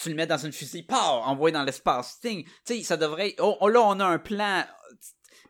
tu le mets dans une fusée, paf, envoyé dans l'espace. Ting. Tu sais, ça devrait oh, oh, là, on a un plan.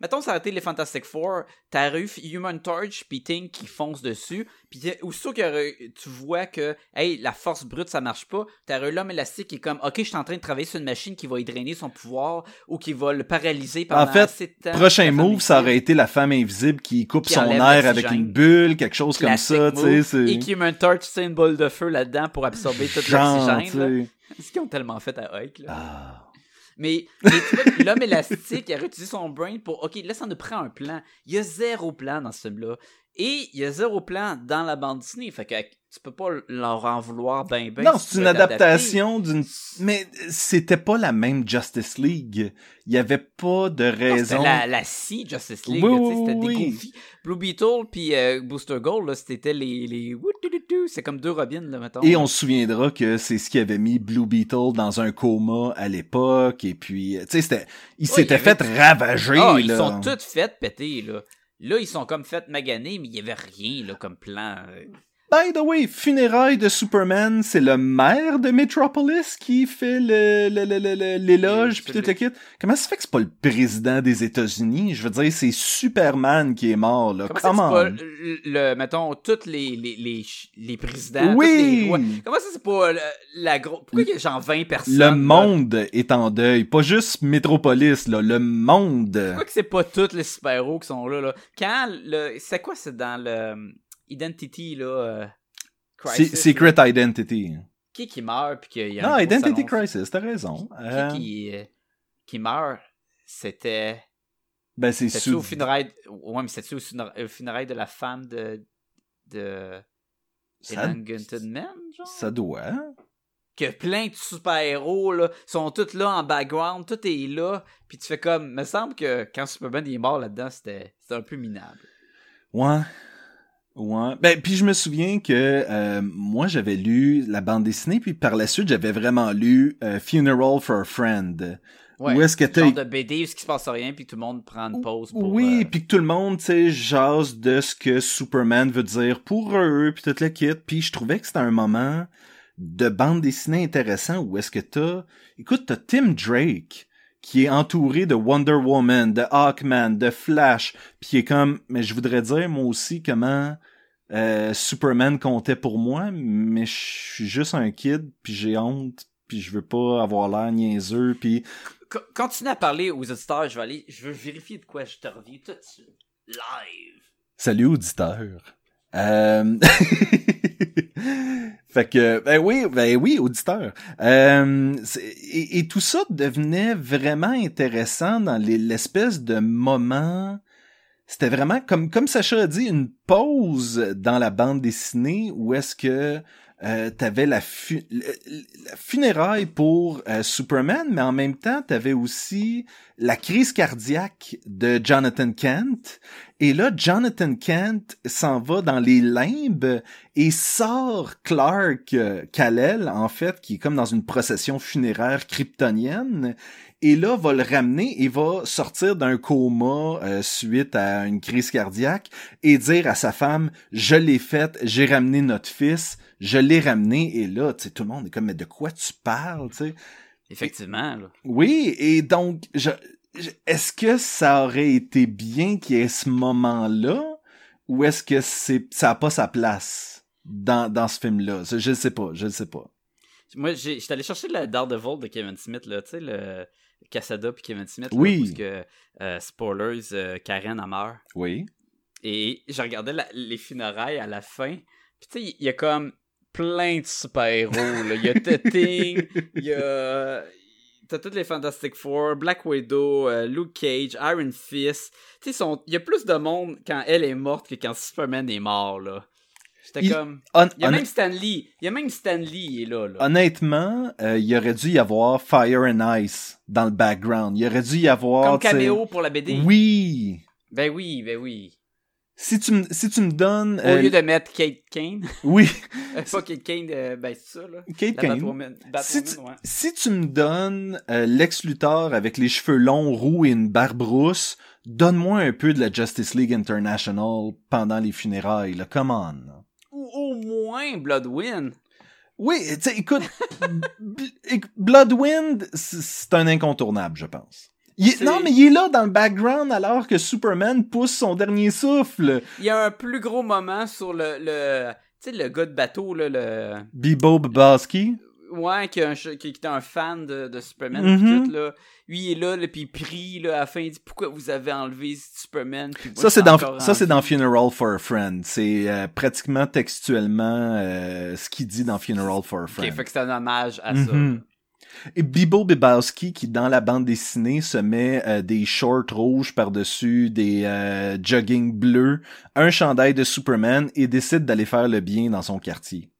Mettons, ça a été les Fantastic Four, t'as eu Human Torch puis Ting qui fonce dessus, puis aussitôt que tu vois que, hey, la force brute, ça marche pas, t'as eu l'homme élastique qui est comme, ok, je suis en train de travailler sur une machine qui va y drainer son pouvoir, ou qui va le paralyser pendant En fait, assez de temps. Prochain move, ça aurait été la femme invisible qui coupe Qui son air avec une bulle, quelque chose comme ça, tu sais, c'est Et qui Human Torch, c'est une boule de feu là-dedans pour absorber tout l'oxygène. sais. Ce qu'ils ont tellement fait à Hulk, là? Ah. Mais, l'homme élastique, il a utilisé son brain pour. Ok, là, ça nous prend un plan. Il y a zéro plan dans ce film-là. Et il y a zéro plan dans la bande Disney. Fait que tu peux pas leur en vouloir ben ben. non, si c'est une adaptation d'une... Mais c'était pas la même Justice League. Il y avait pas de Non, C'était raison... la, la C Justice League, Oui, c'était oui, des. Goofy. Blue Beetle puis euh, Booster Gold, c'était les. les... C'est comme deux Robins, là, mettons. Et on se souviendra que c'est ce qui avait mis Blue Beetle dans un coma à l'époque, et puis, tu sais, c'était... Il s'était fait ravager, Ah, là. ils sont toutes faites péter, là. Là, ils sont comme fait maganer, mais il y avait rien là, comme plan. By the way, funérailles de Superman, c'est le maire de Metropolis qui fait le, le, le, le- le- l'éloge pis tout le kit. Comment ça fait que c'est pas le président des États-Unis? Je veux dire, c'est Superman qui est mort, là. Comment ça, Come c'est pas le, le- mettons, tous les, les, les, les présidents, Oui. les rois. Comment ça, c'est pas la grosse. Pourquoi il y a genre 20 personnes? Le là? monde est en deuil. Pas juste Metropolis, là. Le monde. Pourquoi que c'est pas tous les super-héros qui sont là, là? Quand le. C'est quoi, c'est dans le. Euh, Identity, là. euh, Crisis, là? Secret Identity. Qui qui meurt, puis qu'il y a. Non, un Identity? Crisis, t'as raison. Euh, Qui qui, euh, qui meurt, c'était. ben, c'est sous... au funérailles. Ouais, mais c'était-tu au funéra- au funérailles de la femme de. de. Ça, Elangton Man, genre? ça doit. que plein de super-héros là, sont tous là en background, tout est là, puis tu fais comme, me semble que quand Superman est mort là-dedans, c'était c'était un peu minable. Ouais. Ouais. Ben, puis je me souviens que euh, moi, j'avais lu la bande dessinée, puis par la suite, j'avais vraiment lu euh, Funeral for a Friend. Ouais. Où est-ce que t'as... Genre de BD où il se passe rien, puis tout le monde prend une pause pour... oui, euh, puis que tout le monde, tu sais, jase de ce que Superman veut dire pour eux, puis tout le kit. Puis je trouvais que c'était un moment de bande dessinée intéressant où est-ce que t'as... Écoute, t'as Tim Drake qui est entouré de Wonder Woman, de Hawkman, de Flash, puis qui est comme... Mais je voudrais dire, moi aussi, comment... euh, Superman comptait pour moi, mais je suis juste un kid, puis j'ai honte, puis je veux pas avoir l'air niaiseux, puis co- Continue à parler aux auditeurs, je vais aller... Je veux vérifier de quoi je te reviens tout de suite. Live! Salut auditeur. Euh... fait que ben oui, ben oui, auditeur. Euh, et, tout ça devenait vraiment intéressant dans les- l'espèce de moment. C'était vraiment comme comme Sacha a dit une pause dans la bande dessinée où est-ce que euh, t'avais la, fu- funéraille pour euh, Superman, mais en même temps t'avais aussi la crise cardiaque de Jonathan Kent. Et là, Jonathan Kent s'en va dans les limbes et sort Clark euh, Kal-El, en fait, qui est comme dans une procession funéraire kryptonienne. Et là, va le ramener et va sortir d'un coma euh, suite à une crise cardiaque et dire à sa femme, je l'ai faite, j'ai ramené notre fils, je l'ai ramené. Et là, tu sais, tout le monde est comme, mais de quoi tu parles, tu sais? Effectivement, là. Oui, et donc, je, je- est-ce que ça aurait été bien qu'il y ait ce moment-là, ou est-ce que c'est, ça a pas sa place dans, dans ce film-là? Je ne sais pas, je ne sais pas. Moi, j'ai- j'étais allé chercher le Daredevil de Kevin Smith, là, tu sais, le Casada puis Kevin Smith, là, Oui. que, euh, spoilers, euh, Karen a meurt. Oui. Et je regardais la- les funérailles à la fin. Puis tu sais, il y a comme plein de super-héros. Il y a Tetting, il y a. T'as toutes les Fantastic Four, Black Widow, euh, Luke Cage, Iron Fist. Tu sais, il y a plus de monde quand elle est morte que quand Superman est mort, là. J'étais Il- comme. Il y a même Stan Lee. Il y a même Stan Lee, il est là, là. Honnêtement, euh, il aurait dû y avoir Fire and Ice dans le background. Il aurait dû y avoir... Comme caméo pour la BD. Oui. Ben oui, ben oui. Si tu me, si tu me donnes... Au euh, lieu de mettre Kate Kane. Oui, Euh, pas Kate Kane, euh, ben c'est ça, là. Kate La Kane. Batwoman. Si tu, ouais. si tu me donnes euh, Lex Luthor avec les cheveux longs, roux et une barbe rousse, donne-moi un peu de la Justice League International pendant les funérailles, là. Come on. Ou au moins Bloodwind. Oui, tu sais, écoute, Bloodwind, c'est un incontournable, je pense. Il non, mais il est là dans le background alors que Superman pousse son dernier souffle. Il y a un plus gros moment sur le. le tu sais, le gars de bateau, là, le. Bibo Bobowski. Ouais, qui, était un fan de, de Superman. Pis tout, là. Lui, il est là, là puis il prie, là, à la fin, il dit Pourquoi vous avez enlevé Superman? Puis moi, Ça, c'est dans, ça, dans. Funeral for a Friend. C'est euh, pratiquement textuellement euh, ce qu'il dit dans Funeral for a Ok, Friend. fait que c'est un hommage à ça. Et Bibo Bibowski, qui dans la bande dessinée se met euh, des shorts rouges par-dessus des euh, jogging bleus, un chandail de Superman et décide d'aller faire le bien dans son quartier.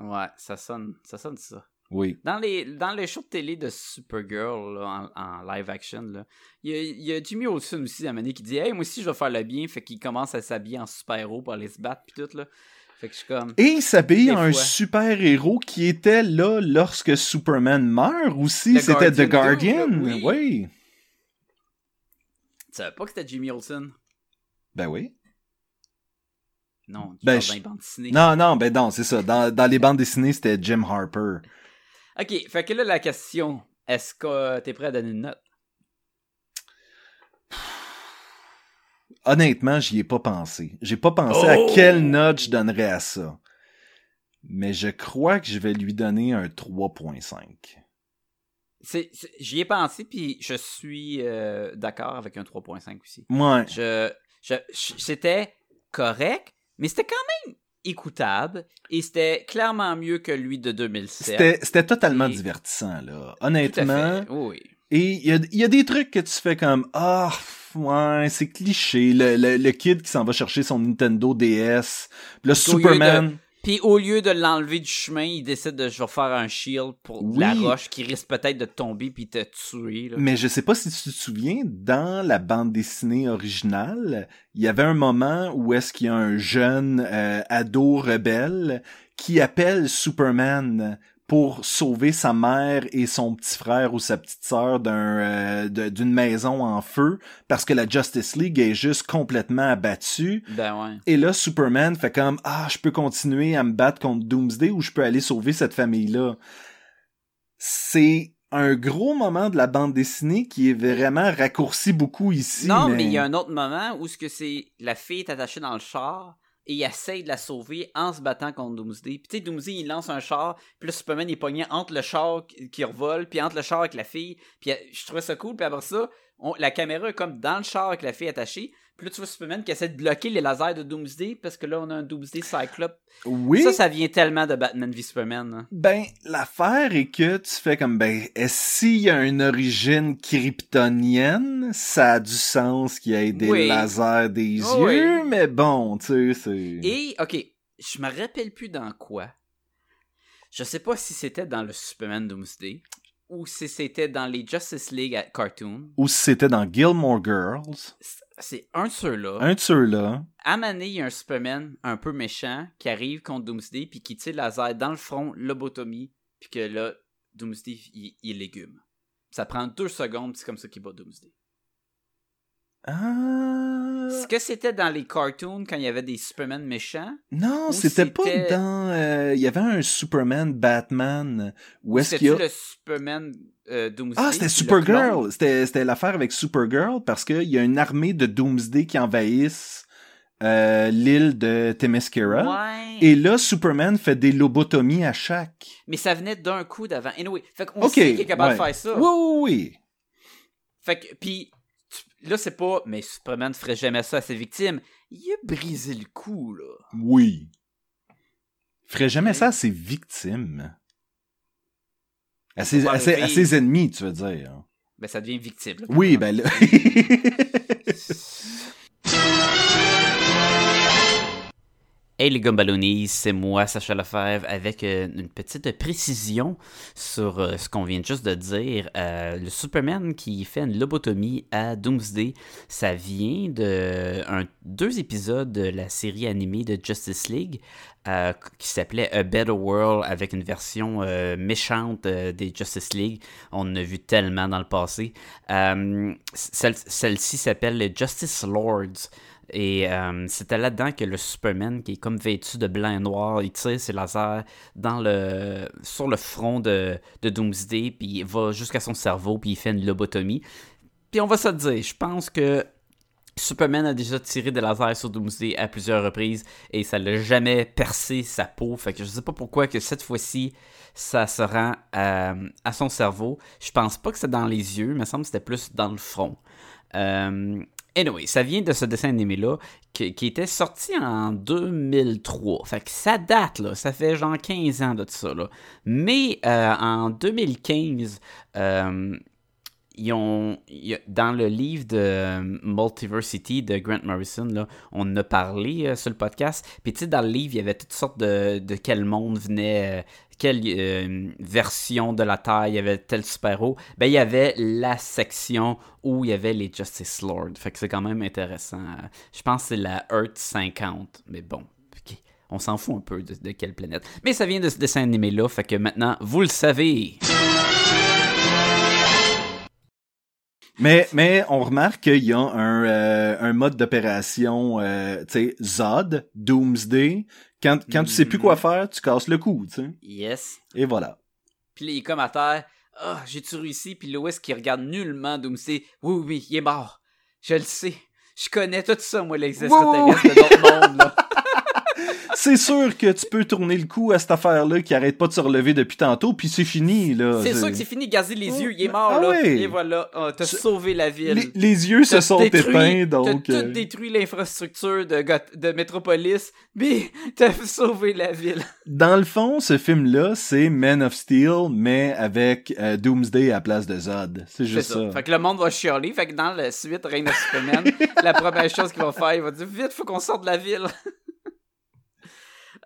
Ouais, ça sonne, ça sonne ça. Oui. Dans les, dans les shows de télé de Supergirl là, en, en live action, il y a, il y a Jimmy Olsen aussi à un moment donné, qui dit Hey, moi aussi je vais faire le bien. Fait qu'il commence à s'habiller en super-héros pour aller se battre, puis tout. Là. Fait que je suis comme. Et il s'habille en un super-héros qui était là lorsque Superman meurt aussi. C'était The Guardian oui. oui. Tu savais pas que c'était Jimmy Olsen? Ben oui. Non, Ben, je- dans les bandes dessinées. Non, non, ben non, c'est ça. Dans, dans les bandes dessinées, c'était Jim Harper. Ok, fait que là, la question, est-ce que t'es prêt à donner une note? Honnêtement, j'y ai pas pensé. J'ai pas pensé Oh! à quelle note je donnerais à ça. Mais je crois que je vais lui donner un 3.5. C'est- c'est- J'y ai pensé, puis je suis euh, d'accord avec un 3.5 aussi. Ouais. Je, je, je- c'était correct, mais c'était quand même écoutable, et c'était clairement mieux que lui de 2007. C'était, c'était totalement Et- divertissant, là. Tout à Honnêtement. fait, oui. Et il y a, y a des trucs que tu fais comme Ah, ouais, c'est cliché. Le, le, le kid qui s'en va chercher son Nintendo DS. Le Superman. Puis au lieu de l'enlever du chemin, il décide de je vais faire un shield pour Oui. la roche qui risque peut-être de tomber puis te tuer. Là. Mais je sais pas si tu te souviens, dans la bande dessinée originale, il y avait un moment où est-ce qu'il y a un jeune euh, ado rebelle qui appelle Superman pour sauver sa mère et son petit frère ou sa petite sœur d'un euh, d'une maison en feu parce que la Justice League est juste complètement abattue. Ben ouais. Et là, Superman fait comme ah, je peux continuer à me battre contre Doomsday ou je peux aller sauver cette famille-là. C'est un gros moment de la bande dessinée qui est vraiment raccourci beaucoup ici. non, mais il y a un autre moment où ce que c'est la fille est attachée dans le char et il essaye de la sauver en se battant contre Doomsday. Puis tu sais, Doomsday, il lance un char, puis là, Superman est pogné entre le char qui revole, puis entre le char avec la fille. Puis euh, je trouvais ça cool, puis après ça, la caméra est comme dans le char avec la fille attachée. Puis là, tu vois Superman qui essaie de bloquer les lasers de Doomsday, parce que là, on a un Doomsday Cyclope. Oui. Ça, ça vient tellement de Batman v Superman. hein. Ben, l'affaire est que tu fais comme, ben, est-ce s'il y a une origine kryptonienne, ça a du sens qu'il y ait des Oui. lasers des Oh yeux, oui. mais bon, tu sais, c'est... Et, ok, je me rappelle plus dans quoi. Je sais pas si c'était dans le Superman Doomsday ou si c'était dans les Justice League à cartoon. Ou si c'était dans Gilmore Girls, C'est un de ceux-là. un de ceux-là. À Mané, il y a un Superman un peu méchant qui arrive contre Doomsday puis qui tire le laser dans le front, lobotomie, puis que là, Doomsday, il, il légume. Ça prend deux secondes, c'est comme ça qu'il bat Doomsday. Ah... Est-ce que c'était dans les cartoons quand il y avait des Superman méchants? Non, c'était pas dans... euh, Il y avait un Superman Batman. Où est-ce qu'il y a... le Superman euh, Doomsday? Ah, c'était puis? Supergirl. C'était, l'affaire avec Supergirl parce qu'il y a une armée de Doomsday qui envahissent euh, l'île de Themyscira. Ouais. Et là, Superman fait des lobotomies à chaque. Mais ça venait d'un coup d'avant. Anyway, fait qu'on Ok, sait qu'il est capable ouais. de faire ça. Oui, oui, oui. Fait que, tu- là, c'est pas, mais Superman ferait jamais ça à ses victimes. Il a brisé le cou, là. Oui. Il ferait jamais ça à ses victimes. À ses, Faut pas à ses- à arriver- ses ennemis, tu veux dire. Ben, ça devient victime. là. Oui, ben là... Hey les Gumballoonies, c'est moi, Sacha Lefebvre, avec euh, une petite précision sur euh, ce qu'on vient juste de dire. Euh, le Superman qui fait une lobotomie à Doomsday, ça vient de deux épisodes de la série animée de Justice League qui s'appelait A Better World avec une version méchante des Justice League. On en a vu tellement dans le passé. Celle- Celle-ci s'appelle Justice Lords. Et euh, c'était là-dedans que le Superman, qui est comme vêtu de blanc et noir, il tire ses lasers dans le, sur le front de, de Doomsday, puis il va jusqu'à son cerveau, puis il fait une lobotomie. Puis on va se dire, je pense que Superman a déjà tiré des lasers sur Doomsday à plusieurs reprises et ça l'a jamais percé sa peau. Fait que je sais pas pourquoi que cette fois-ci ça se rend à, à son cerveau. Je pense pas que c'est dans les yeux, il me semble que c'était plus dans le front. Euh, anyway, ça vient de ce dessin animé-là qui, était sorti en 2003. Fait ça date, là. Ça fait genre 15 ans de ça, là. Mais euh, en 2015, euh, ils ont, dans le livre de Multiversity de Grant Morrison, là, on en a parlé euh, sur le podcast. Puis tu sais, dans le livre, il y avait toutes sortes de, de quel monde venait, euh, quelle euh, version de la Terre, il y avait tel super-héros. Ben, il y avait la section où il y avait les Justice Lords. Fait que c'est quand même intéressant. Je pense que c'est la Earth 50. Mais bon, ok. On s'en fout un peu de, de quelle planète. Mais ça vient de ce dessin animé-là, fait que maintenant, vous le savez. Mais, mais on remarque qu'il y a un, euh, un mode d'opération, euh, tu sais, Zod, Doomsday. Quand, quand tu sais plus quoi Mhm. faire, tu casses le cou, tu sais. Yes. Et voilà. Puis là, il est comme à terre. Ah, j'ai-tu réussi? Puis Lois qui regarde nullement Doomsday. Oui, oui, oui, il est mort. Je le sais. Je connais tout ça, moi, extraterrestres de d'autres mondes, là. C'est sûr que tu peux tourner le cou à cette affaire-là qui arrête pas de se relever depuis tantôt, puis c'est fini, là. C'est sûr que c'est fini, gazer les yeux, il est mort, Ah là. ouais. Et voilà, Ah, t'as sauvé la ville. Les, les yeux se sont éteints, donc... T'as tout euh, détruit l'infrastructure de, de Metropolis, mais t'as sauvé la ville. Dans le fond, ce film-là, c'est Man of Steel, mais avec euh, Doomsday à la place de Zod. C'est juste ça. ça. Fait que le monde va chialer. Fait que dans la suite Reign of Superman, la première chose qu'il va faire, il va dire Vite, faut qu'on sorte de la ville.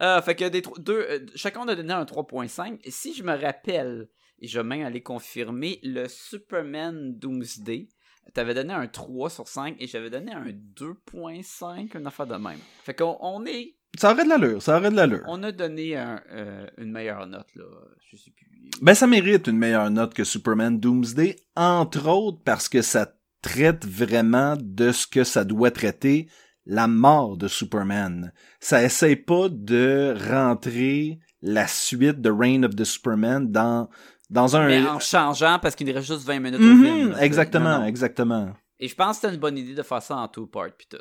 Euh, fait que des deux, euh, chacun a donné un 3.5. Et si je me rappelle, et je vais même aller confirmer, le Superman Doomsday, t'avais donné un 3 sur 5 et j'avais donné un 2.5, une affaire de même. Fait qu'on on est. Ça aurait de l'allure, ça aurait de l'allure. On a donné un, euh, une meilleure note, là. Je sais plus. Ben, ça mérite une meilleure note que Superman Doomsday, entre autres parce que ça traite vraiment de ce que ça doit traiter, la mort de Superman. Ça essaie pas de rentrer la suite de Reign of the Superman dans, dans un... Mais en changeant parce qu'il reste juste 20 minutes au Mhm, film. exactement, Non, non. exactement. Et je pense que c'était une bonne idée de faire ça en two part pis tout.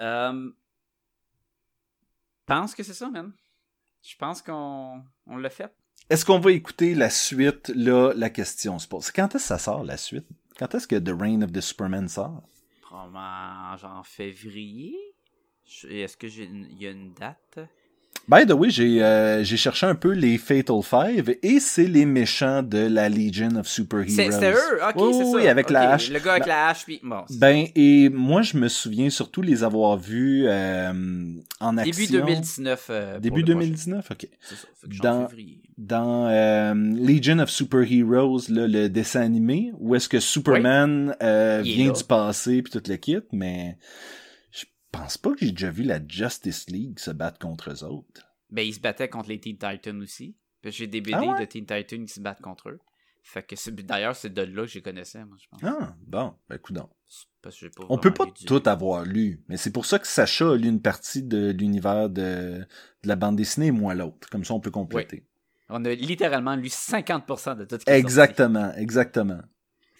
Euh, pense que c'est ça, man. Je pense qu'on on l'a fait. Est-ce qu'on va écouter la suite, là, la question se pose. Quand est-ce que ça sort, la suite? Quand est-ce que The Reign of the Superman sort? Genre février? Je- Est-ce que j'ai y a une date? By the way, j'ai euh, j'ai cherché un peu les Fatal Five et c'est les méchants de la Legion of Superheroes. C'est- eux? Ok, Oui, c'est ça. oui, avec la Ok, hache. Le gars avec la hache, puis bon. Ben, et moi, je me souviens surtout les avoir vus euh, en action. début 2019. euh, Début le prochain. 2019, ok. C'est ça. Fait que Dans- février. Dans euh, Legion of Superheroes, là, le dessin animé, où est-ce que Superman euh, Il est vient là. du passé puis toute le kit, mais pense pas que j'ai déjà vu la Justice League se battre contre eux autres? Ben, ils se battaient contre les Teen Titans aussi. J'ai des BD Ah ouais? de Teen Titans qui se battent contre eux. Fait que d'ailleurs, c'est de là que je les connaissais, moi, je pense. Ah, bon, ben coudonc. C'est Parce que j'ai pas On peut pas tout avoir lu, mais c'est pour ça que Sacha a lu une partie de l'univers de, de la bande dessinée et moi l'autre. Comme ça, on peut compléter. On a littéralement lu 50% de tout ce qui est sorti. Exactement, exactement.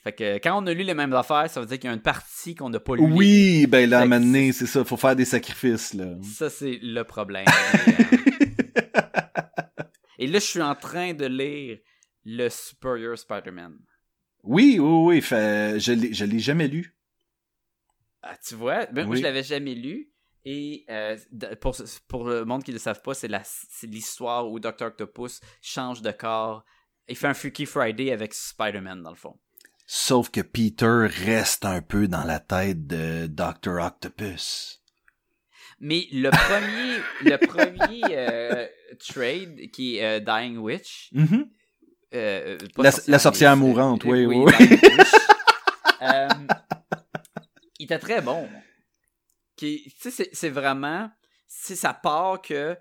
Fait que quand on a lu les mêmes affaires, ça veut dire qu'il y a une partie qu'on n'a pas lu. Oui, ben là, donné, c'est ça, faut faire des sacrifices, là. Ça, c'est le problème. Et, euh, Et là, je suis en train de lire le Superior Spider-Man. Oui, oui, oui, fait, je l'ai, je l'ai jamais lu. Ah, tu vois, ben, moi je l'avais jamais lu. Et euh, pour, pour le monde qui ne le savent pas, c'est l'histoire où Dr. Octopus change de corps. Il fait un Freaky Friday avec Spider-Man, dans le fond. Sauf que Peter reste un peu dans la tête de Dr. Octopus. Mais le premier, le premier euh, trade, qui est euh, Dying Witch, Mhm. euh, La- la sorcière mais- mourante, oui, oui, il était très bon. C'est- vraiment, c'est ça part que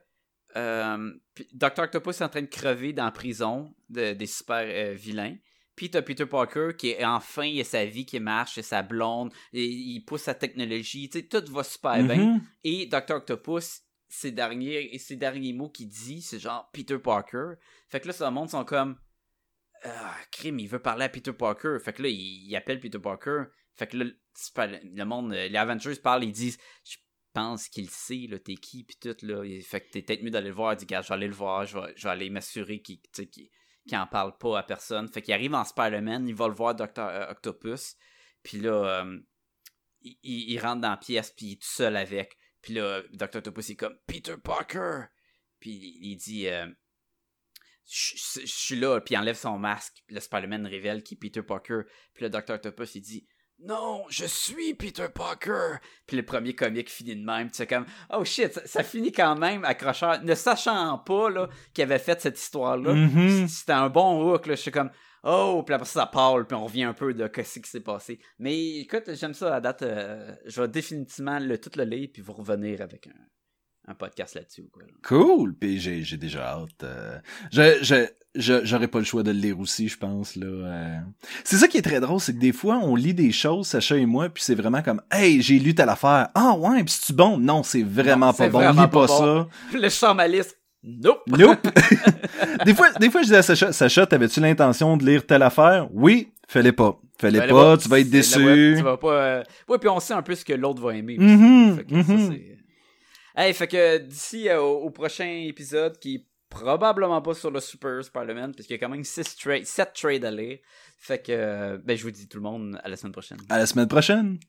Dr. Octopus est en train de crever dans la prison de- des super vilains. Puis t'as Peter Parker qui est enfin, il a sa vie qui marche, il a sa blonde, et il pousse sa technologie, tu sais, tout va super bien. Mhm. Et Dr. Octopus, ses derniers, ses derniers mots qu'il dit, c'est genre Peter Parker. Fait que là, ça monde sont comme Ah, crime, il veut parler à Peter Parker. Fait que là, il, il appelle Peter Parker. Fait que là, le monde, euh, les Avengers parlent, ils disent Je pense qu'il sait, là, t'es qui, pis tout, là. Fait que t'es peut-être mieux d'aller le voir. Il dit, gars, je vais aller le voir, je vais, je vais aller m'assurer qu'il, qu'il, qu'il en parle pas à personne. Fait qu'il arrive en Spider-Man, il va le voir, Dr. euh, Octopus. Puis là, euh, il, il- il rentre dans la pièce, puis il est tout seul avec. Puis là, Dr. Octopus est comme Peter Parker. Puis il dit euh, je, suis là, puis il enlève son masque. Puis le Spider-Man révèle qui est Peter Parker. Puis le Dr. Octopus il dit Non, je suis Peter Parker. Puis le premier comique finit de même. Tu sais, comme Oh shit, ça, ça finit quand même accrocheur. Ne sachant pas là, qu'il avait fait cette histoire-là. Mhm. C'était un bon hook. Là. Je suis comme Oh, puis après ça, ça parle, puis on revient un peu de ce qui s'est passé. Mais écoute, j'aime ça à date. euh, je vais définitivement le, tout le lire, puis vous revenir avec un, un podcast là-dessus. Quoi. Cool! Puis j'ai, j'ai déjà hâte. euh, je, j'aurais pas le choix de le lire aussi, je pense. là. euh. C'est ça qui est très drôle, c'est que des fois, on lit des choses, Sacha et moi, puis c'est vraiment comme « Hey, j'ai lu telle affaire. Ah ouais, puis c'est-tu bon? » Non, c'est vraiment Non, pas bon. vraiment Lis pas, pas bon. ça. Le champ ma liste. Nope. Nope! des fois, des fois, je dis à Sacha, Sacha, t'avais-tu l'intention de lire telle affaire? Oui, fais-les pas. Ben, pas, tu vas être la web, déçu. Tu vas pas. euh, Ouais, puis on sait un peu ce que l'autre va aimer. Hey, fait que d'ici euh, au, prochain épisode, qui est probablement pas sur le Super Spider-Man, puisqu'il y a quand même 6 trades, 7 trades à lire. Fait que, euh, ben, je vous dis tout le monde à la semaine prochaine. À la semaine prochaine!